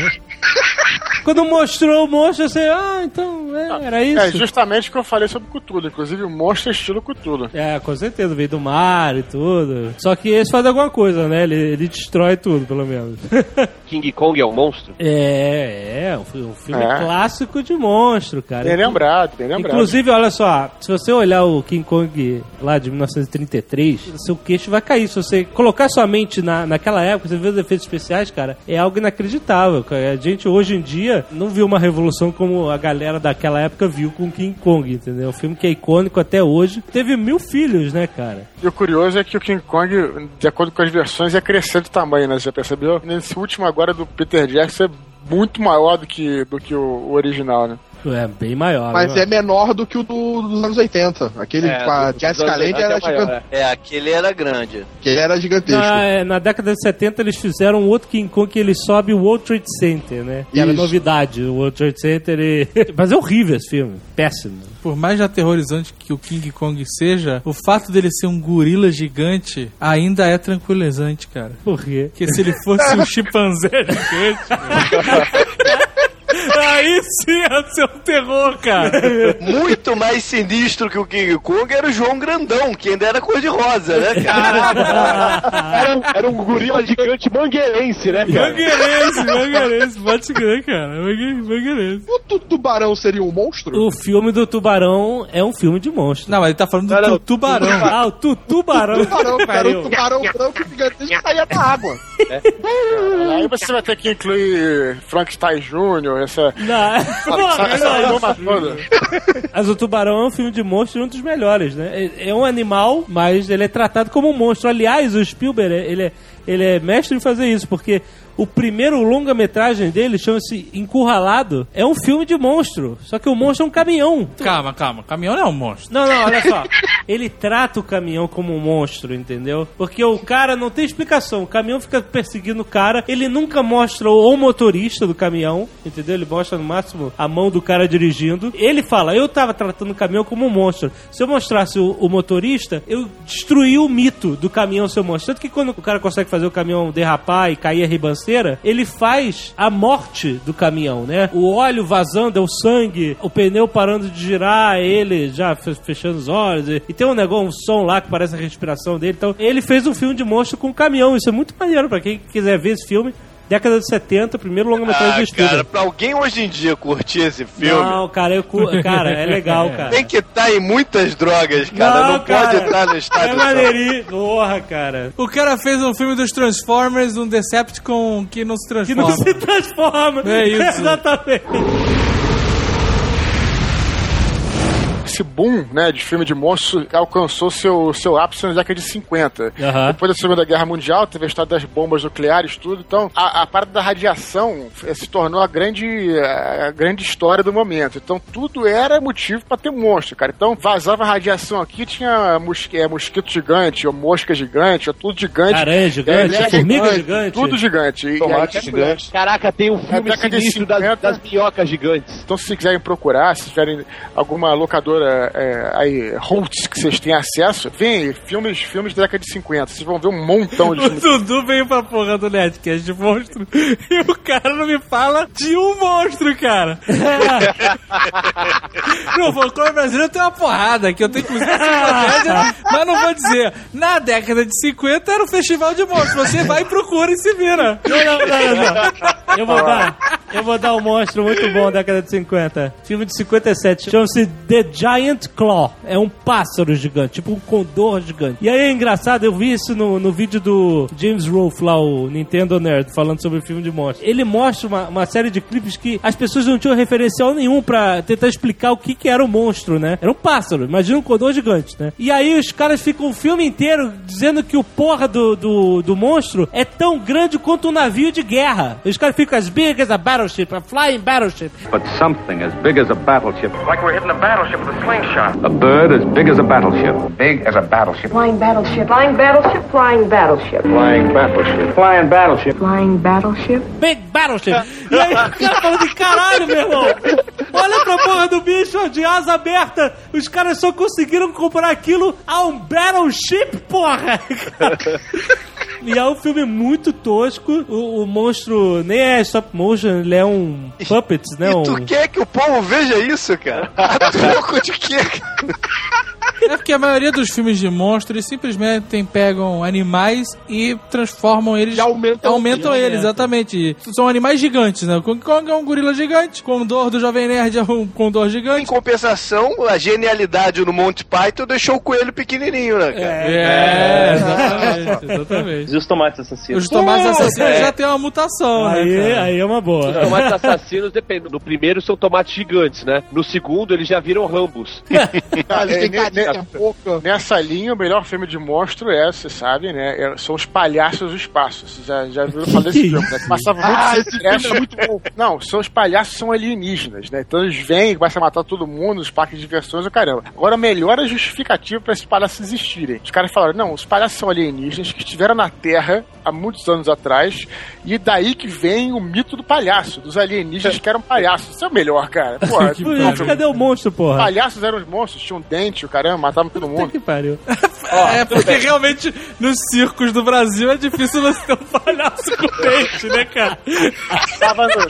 B: Quando mostrou o monstro, você, ah, então, é, era isso.
E: É justamente o que eu falei sobre Cthulhu. Inclusive, o monstro é estilo Cthulhu.
B: É, com certeza, veio do mar e tudo. Só que esse faz alguma coisa, né? Ele, ele destrói tudo, pelo menos. [LAUGHS]
I: King Kong é um monstro?
B: é, é, um, fi- um filme
E: É.
B: clássico de monstro, cara.
E: Bem lembrado, bem lembrado.
B: Inclusive, olha só, se você olhar o King Kong lá de 1933, seu queixo vai cair. Se você colocar sua mente na, naquela época, você vê os efeitos especiais, cara, é algo inacreditável. cara. A gente hoje em dia não viu uma revolução como a galera daquela época viu com King Kong, entendeu? Um filme que é icônico até hoje. Teve mil filhos, né, cara?
E: E o curioso é que o King Kong, de acordo com as versões, é crescendo de tamanho, né? Você já percebeu? Nesse último agora do Peter Jackson é muito maior do que, do que o, o original, né?
B: É bem maior.
F: Mas
B: né?
F: é menor do que o do- dos anos 80. Aquele
I: É,
F: com a
I: do-
F: Jessica Lange era
I: 80 é.
D: É, aquele era grande.
F: Aquele era gigantesco.
B: Na, é, na década de 70 eles fizeram um outro King Kong que ele sobe o World Trade Center, né? Que era
F: Isso.
B: novidade, o World Trade Center. E... [LAUGHS] Mas é horrível esse filme, péssimo.
G: Por mais aterrorizante que o King Kong seja, o fato dele ser um gorila gigante ainda é tranquilizante, cara.
B: Por quê?
G: Porque se ele fosse [LAUGHS] um chimpanzé gigante, [LAUGHS] aí sim ia ser um terror, cara.
D: Muito mais sinistro que o King Kong era o João Grandão, que ainda era cor de rosa, né, cara?
I: Era, um- era um gorila gigante mangueirense, né, cara?
G: Mangueirense, mangueirense, pode crer, cara. Mangue- Mangueirense.
F: O tu- tubarão seria um monstro?
B: O filme do Tubarão é um filme de monstro.
G: Não, mas ele tá falando do
I: Não, não,
G: tu- tubarão.
B: Ah, o tu, Tubarão.
F: Tubarão, cara, o tubarão branco gigantesco que saía da água.
E: Aí você vai ter que incluir Frankenstein Jr., essa.
B: Não, porra. Mas o Tubarão é um filme de monstro e um dos melhores, né? É- É um animal, mas ele é tratado como um monstro. Aliás, o Spielberg, ele é, ele é mestre em fazer isso, porque o primeiro longa-metragem dele chama-se Encurralado. É um filme de monstro, só que o monstro é um caminhão.
G: Calma, calma. Caminhão não é um monstro.
B: Não, não, olha só. ele trata o caminhão como um monstro, entendeu? Porque o cara não tem explicação. O caminhão fica perseguindo o cara, ele nunca mostra o motorista do caminhão, entendeu? Ele mostra no máximo a mão do cara dirigindo. Ele fala: Eu tava tratando o caminhão como um monstro. Se eu mostrasse o, o motorista, eu destruí o mito do caminhão ser um monstro. Tanto que quando o cara consegue fazer o caminhão derrapar e cair a ribanceira, ele faz a morte do caminhão, né? O óleo vazando, é o sangue, o pneu parando de girar, ele já fe- fechando os olhos. E, e tem um negócio, um som lá que parece a respiração dele. Então, ele fez um filme de monstro com um caminhão. Isso é muito maneiro pra quem quiser ver esse filme. Década de 70, primeiro longa-metragem do
D: Ah,
B: estúdio.
D: cara, pra alguém hoje em dia curtir esse filme,
B: Não, cara, eu, cu- cara, é legal, cara.
D: tem que estar em muitas drogas, cara. Não,
B: cara,
D: pode estar no
B: É
D: estádio.
B: maneirinho. Porra, cara.
G: O cara fez um filme dos Transformers, um Decepticon que não se
B: Que
G: transforma.
B: não se transforma.
G: É isso. [LAUGHS]
B: Exatamente.
E: Esse boom, né, de filme de monstros alcançou seu, seu ápice na década de 50.
B: Aham.
E: Depois da Segunda Guerra Mundial, teve a história das bombas nucleares, tudo. Então, a, a parte da radiação eh, se tornou a grande, a grande história do momento. Então, tudo era motivo pra ter monstro, cara. Então, vazava radiação aqui, tinha mosqui, é, mosquito gigante, ou mosca gigante, ou tudo gigante.
B: Aranha gigante,
E: É,
B: formiga gigante.
E: Tudo gigante. E- e
C: Tomate
E: aí-
C: gigante.
I: Caraca, tem um filme sinistro das,
E: 50.
I: das minhocas gigantes.
E: Então, se quiserem procurar, se tiverem alguma locadora é, aí, Holtz, que vocês têm acesso, vem filmes, filmes da década de 50. Vocês vão ver um montão de
B: O
E: filmes.
B: Dudu veio pra porra do Nerdcast de monstro e o cara não me fala de um monstro, cara. [LAUGHS]
G: No folclore brasileiro tem uma porrada que eu tenho inclusive enciclopédia, mas não vou dizer. Na década de 50 era o festival de monstros. Você vai e procura e se vira.
B: Não, não, não, não. Eu vou dar. Eu vou dar um monstro muito bom da década de 50. Filme de 57. Chama-se The Giant Claw. É um pássaro gigante, tipo um condor gigante. E aí é engraçado, eu vi isso no, no vídeo do James Rolfe lá, o Nintendo Nerd, falando sobre o filme de monstro. Ele mostra uma, uma série de clipes que as pessoas não tinham referencial nenhum pra tentar explicar o que, que era o monstro, né? Era um pássaro, imagina um condor gigante, né? E aí os caras ficam o filme inteiro dizendo que o porra do, do, do monstro é tão grande quanto um navio de guerra. Os caras ficam as big as a battleship, a flying battleship.
J: But something as big as a battleship.
K: Like we're hitting a battleship with a slingshot.
J: A bird as big as a battleship.
K: Big as a battleship.
H: Flying battleship. Flying battleship. Flying battleship.
K: Flying battleship. Flying battleship.
H: Flying battleship.
B: Big battleship. E aí o cara falando de caralho, meu irmão. Olha pra porra do bicho de asa aberta. Os caras só conseguiram comprar aquilo a um battleship, porra. E é um filme muito tosco. O, o monstro nem é stop motion, ele é um puppets, né?
D: E
B: Um...
D: tu quer que o povo veja isso, cara? [LAUGHS] A troco de quê?
G: É porque a maioria dos filmes de monstros eles simplesmente pegam animais e transformam eles.
F: E aumentam
G: aumentam
B: eles.
G: exatamente. São animais gigantes, né? O King Kong é um gorila gigante, Condor do Jovem Nerd é um condor
D: Em
G: gigante.
D: compensação, a genialidade no Monty Python deixou o coelho pequenininho, né, cara?
G: É, exatamente, exatamente.
C: E os tomates assassinos?
G: Os tomates assassinos
I: É.
G: já tem uma mutação,
B: Aí,
G: né? cara?
B: aí é uma boa.
I: Os tomates assassinos depende. No primeiro são tomates gigantes, né? No segundo eles já viram rambos. [LAUGHS]
F: Ah, eles
E: É,
F: têm
E: ne-
F: cadeia
E: ne-
F: pouca.
E: Nessa linha, o melhor filme de monstro é, você sabe, né? é- são os palhaços do espaço. Você já, já viram falar desse filme, né? Passava muito
F: Ah, esse filme é muito bom.
E: Não, são os palhaços são alienígenas, né? Então eles vêm, começam a matar todo mundo nos parques de diversões, o caramba. Agora, melhor a justificativa pra esses palhaços existirem. Os caras falaram, não, os palhaços são alienígenas que estiveram na Terra há muitos anos atrás, e daí que vem o mito do palhaço, dos alienígenas que eram palhaços. Isso é o melhor, cara. Pô, [LAUGHS]
B: Que pariu. Cadê o monstro, porra?
E: palhaços eram os monstros, tinham dente, o caramba, matavam todo mundo.
B: Que pariu.
G: É, porque realmente nos circos do Brasil é difícil você ter um palhaço com dente, né, cara?
E: Tava no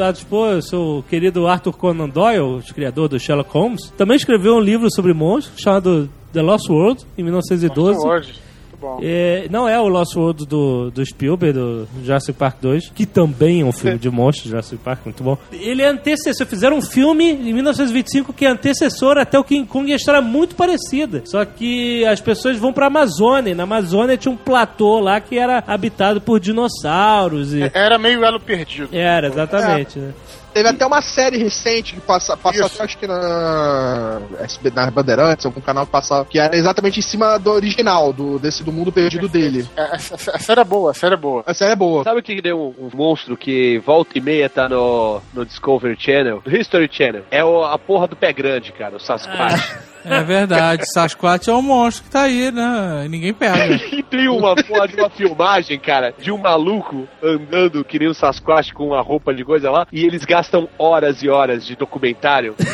B: a dispor, o seu querido Arthur Conan Doyle, o criador do Sherlock Holmes, também escreveu um livro sobre monstros chamado The Lost World, em 1912.
E: Hoje. Muito bom.
B: É, não é o Lost World do, do Spielberg, do Jurassic Park 2, que também é um filme de monstros, Jurassic Park, muito bom. Ele é antecessor, fizeram um filme em 1925 que é antecessor até o King Kong e a história é muito parecida. Só que as pessoas vão pra Amazônia, e na Amazônia tinha um platô lá que era habitado por dinossauros e...
E: Era meio elo perdido.
B: Era, exatamente. né?
F: Teve até uma série recente que passa, passa até, acho que na SB, na Bandeirantes, algum canal que passava, que era exatamente em cima do original, do, desse do mundo perdido dele.
E: É, Essa, essa- a série é boa, a série é boa.
F: A série é boa.
I: Sabe o que deu um, um monstro que volta e meia tá no, no Discovery Channel, no History Channel? É o- a porra do pé grande, cara, o Sasquatch.
G: É verdade, Sasquatch é um monstro que tá aí, né? E ninguém pega.
I: E [LAUGHS] tem uma porra de uma filmagem, cara, de um maluco andando que nem um Sasquatch com uma roupa de coisa lá, e eles gastam horas e horas de documentário. [LAUGHS]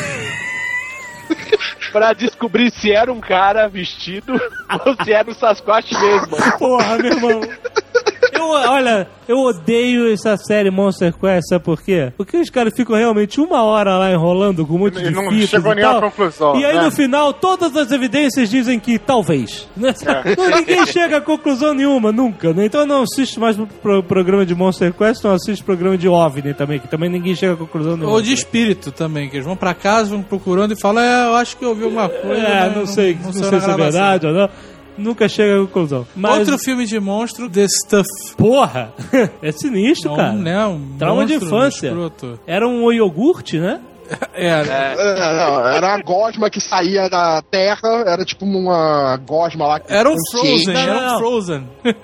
I: Pra descobrir se era um cara vestido ou se era um Sasquatch mesmo.
B: Porra, meu irmão. Eu, olha, eu odeio essa série Monster Quest, sabe por quê? Porque os caras ficam realmente uma hora lá enrolando com
E: E
B: de
E: não chegou nem à
B: tal.
E: conclusão,
B: E aí
E: né?
B: no final, todas as evidências dizem que talvez. Né? [LAUGHS] Não, ninguém chega a conclusão nenhuma, nunca. Né? Então eu não assisto mais pro, pro programa de Monster Quest, não assisto programa de OVNI também, que também ninguém chega a conclusão nenhuma.
G: Ou de espírito também, que eles vão pra casa, vão procurando e falam, é, eu acho que eu ouvi alguma coisa.
B: É,
G: mas
B: não sei, não,
G: saiu
B: sei se é
G: gravação."
B: verdade ou não. Nunca chega a conclusão. Mas,
G: Outro filme de monstro, The Stuff.
B: porra, [LAUGHS] é sinistro,
G: Não,
B: cara.
G: Um
B: Trauma de
G: monstro
B: infância.
G: escroto.
B: Era um iogurte, né?
G: É,
F: É, não, era a gosma que saía da terra, era tipo uma gosma lá. que
G: era um. Frozen,
B: Não,
G: era
B: não.
G: um Frozen. [LAUGHS]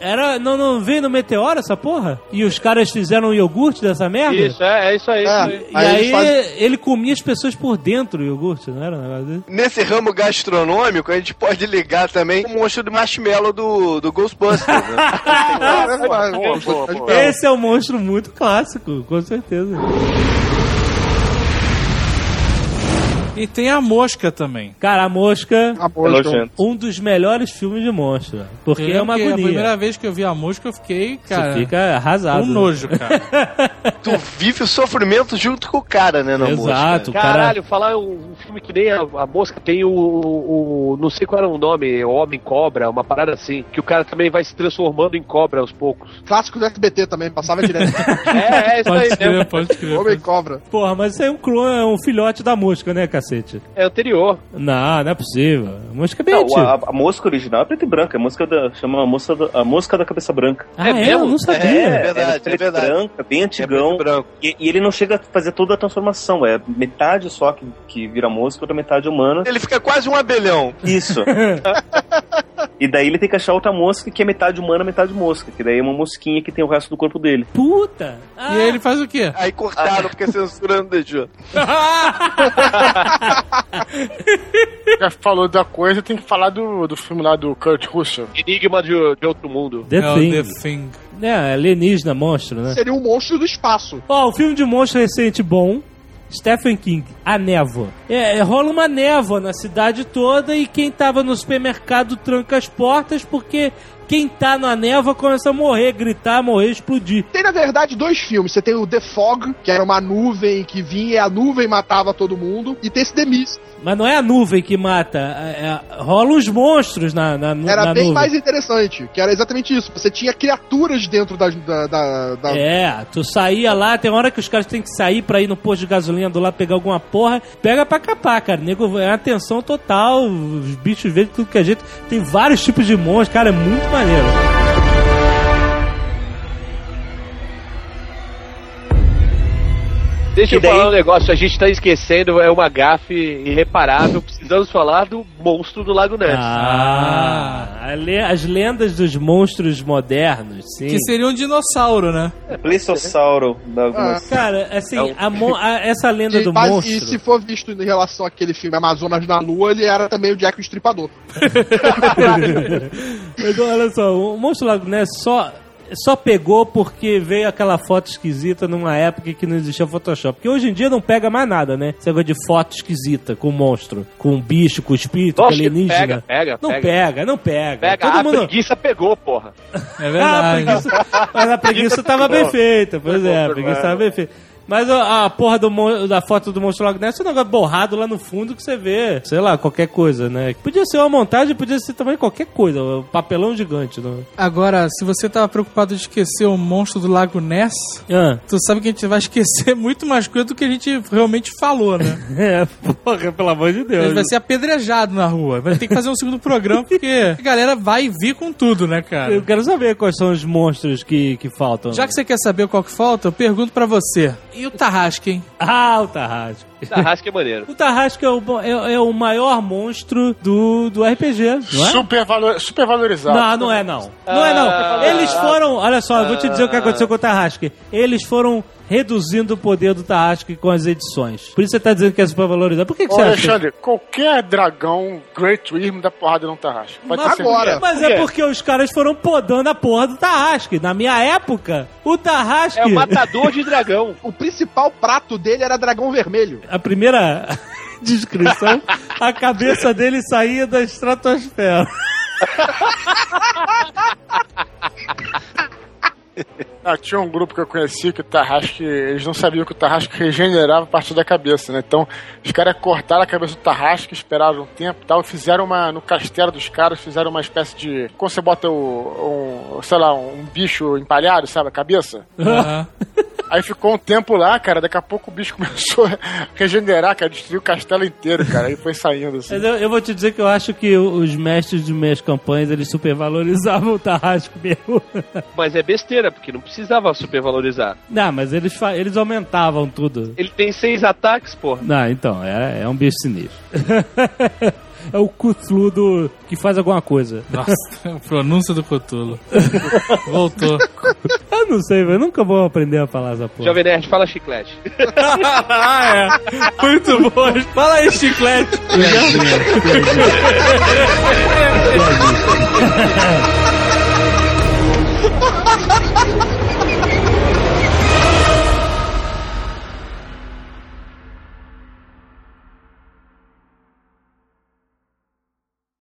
B: Era, não, não veio no meteoro essa porra? E os caras fizeram um iogurte dessa merda?
I: Isso, é, é isso aí.
F: É.
B: E
F: Aí
B: aí,
F: fazem-
B: ele comia as pessoas por dentro, o iogurte, não era um negócio desse?
D: Nesse ramo gastronômico, a gente pode ligar também o monstro do marshmallow do, do Ghostbusters. Né? [LAUGHS]
B: Esse é um monstro muito clássico, com certeza.
G: E tem a mosca também.
B: Cara, a mosca,
F: A mosca.
C: Nojento.
B: um dos melhores filmes de monstro. Porque é uma agonia.
G: A primeira vez que eu vi a mosca, eu fiquei, cara,
B: Você fica arrasado.
G: com nojo, cara. [LAUGHS]
D: tu vive o sofrimento junto com o cara, né, no
B: Exato, cara...
I: Caralho, falar um, um filme que nem a, a mosca tem o, o, Não sei qual era o nome, Homem Cobra, uma parada assim. Que o cara também vai se transformando em cobra aos poucos.
F: Clássico do SBT também, passava direto. [LAUGHS]
I: É, é isso aí
G: Pode
I: mesmo.
G: crer, pode crer.
F: Homem cobra.
B: Porra, mas isso aí é um clone, é um filhote da mosca, né, cacete?
I: É anterior.
B: Não, não é possível. A mosca é bem
C: Não,
B: antiga.
C: a, a mosca original é preta e branca. A mosca da, chama a mosca, da, a mosca da cabeça branca.
B: Ah,
I: É
B: é?
I: mesmo?
B: Eu não sabia.
D: É,
C: Ela
D: verdade,
C: preta
D: é verdade.
C: e branca, bem
D: É
C: antigão.
D: preto e.
C: E, ele não chega a fazer toda a transformação. É metade só que, que vira mosca, outra metade humana.
D: Ele fica quase um abelhão.
C: Isso. [LAUGHS] e daí ele tem que achar outra mosca que é metade humana, metade mosca. Que daí é uma mosquinha que tem o resto do corpo dele.
B: Puta! Ah,
G: E aí ele faz o quê?
D: Aí cortaram porque a censura não deixou. [LAUGHS]
E: Já falou da coisa, tem que falar do, do filme lá do Kurt Russell.
I: Enigma de, de outro mundo.
B: The
G: é
B: Thing.
G: The Thing.
B: É, alienígena, monstro, né?
F: Seria um monstro do espaço.
B: Ó, o filme de monstro recente bom. Stephen King, A Névoa. É, é, rola uma névoa na cidade toda e quem tava no supermercado tranca as portas porque quem tá na névoa começa a morrer, gritar, morrer, explodir.
F: Tem, na verdade, dois filmes. Você tem o The Fog, que era uma nuvem que vinha e a nuvem matava todo mundo. E tem esse The Mist.
B: Mas não é a nuvem que mata, é, é, rola os monstros na, na, nu-
F: Era
B: na
F: bem
B: nuvem.
F: mais interessante, que era exatamente isso. Você tinha criaturas dentro da... da, da- da-
B: É, tu saía lá, tem hora que os caras têm que sair pra ir no posto de gasolina do lado pegar alguma porra, pega pra capar, cara. Nego, é atenção total, os bichos veem tudo que a gente. Tem vários tipos de monstros, cara, é muito maneiro.
I: Deixa eu
C: daí-
I: falar um negócio, a gente tá esquecendo, é uma gafe irreparável. Precisamos falar do monstro do Lago Ness.
B: Ah, as lendas dos monstros modernos, sim.
G: Que seria um dinossauro, né?
C: Pleistossauro. Da algumas...
B: Cara, assim,
C: É
B: a a- essa lenda
F: E,
B: do
F: mas-
B: monstro.
F: e se for visto em relação àquele filme Amazonas na Lua, ele era também o Jack o Estripador. [LAUGHS]
B: Mas olha só, o Monstro Lago Ness só, só pegou porque veio aquela foto esquisita numa época que não existia Photoshop. Porque hoje em dia não pega mais nada, né? Esse negócio de foto esquisita com monstro, com bicho, com espírito, com
I: Lógico que
B: alienígena.
I: pega, pega,
B: não
I: pega.
B: pega, não pega.
I: Pega,
B: Todo
I: a
B: mundo...
I: preguiça pegou, porra.
G: É
B: Ah, a
G: verdade.
B: preguiça, [LAUGHS] mas a preguiça tava bem feita, pois é, a preguiça tava bem feita. Mas a, porra do, da foto do Monstro Lago Ness é um negócio borrado lá no fundo que você vê, sei lá, qualquer coisa, né? Podia ser uma montagem, podia ser também qualquer coisa, um papelão gigante. Não?
G: Agora, se você tava preocupado de esquecer o monstro do Lago Ness,
B: Ah,
G: tu sabe que a gente vai esquecer [LAUGHS] muito mais coisa do que a gente realmente falou, né? [LAUGHS]
B: é, Porra, pelo amor de
G: Ele
B: Deus.
G: vai ser apedrejado na rua. Vai ter que fazer um segundo programa, [LAUGHS] porque a galera vai vir com tudo, né, cara?
B: Eu quero saber quais são os monstros que, que faltam.
G: Já que você quer saber qual que falta, eu pergunto pra você. E o Tarrasque, hein?
B: Ah, o Tarrasque.
I: Tarrasque é maneiro.
B: O Tarrasque é o, é, é o maior monstro do, do RPG, não é?
E: Super, valor, super valorizado.
B: Não, não é não. Não é não.
I: Ah.
B: Eles foram, olha só, eu vou te dizer o que aconteceu com o Tarrasque. Eles foram reduzindo o poder do Tarrasque com as edições. Por isso você tá dizendo que é supervalorizado. Por que, que
E: Ô,
B: você acha?
E: Alexandre, qualquer dragão Great Wyrm dá porrada num tarrasque. Pode
B: Mas
F: agora.
B: Mas é porque os caras foram podando a porra do Tarrasque. Na minha época, o Tarrasque...
I: É o matador de dragão.
F: O principal prato dele era dragão vermelho.
B: A primeira [LAUGHS] descrição, a cabeça dele saía da estratosfera.
E: Ah, tinha um grupo que eu conheci que o Tarrasque, eles não sabiam que o Tarrasque regenerava a partir da cabeça, né? Então, os caras cortaram a cabeça do Tarrasque, esperaram um tempo e tal, e fizeram uma, no castelo dos caras, fizeram uma espécie de, como você bota o, um, sei lá, um bicho empalhado, sabe, a cabeça?
G: Aham. [LAUGHS]
E: Aí ficou um tempo lá, cara, daqui a pouco o bicho [LAUGHS] começou a regenerar, cara, destruiu o castelo inteiro, cara, aí foi saindo, assim.
B: Mas eu, eu vou te dizer que eu acho que os mestres de minhas campanhas, eles supervalorizavam o Tarrasque [LAUGHS] mesmo.
I: Mas é besteira, porque não precisava supervalorizar.
B: Não, mas eles, eles aumentavam tudo.
I: Ele tem seis ataques, porra.
B: Não, então, é, é um bicho sinistro. [LAUGHS] é o Cthulhu do, que faz alguma coisa.
G: Nossa, [LAUGHS] pronúncia do Cthulhu. [LAUGHS] Voltou.
B: Eu não sei, eu nunca vou aprender a falar essa porra.
I: Jovem Nerd, fala chiclete. [LAUGHS]
G: ah, é. Muito bom. Fala aí, chiclete.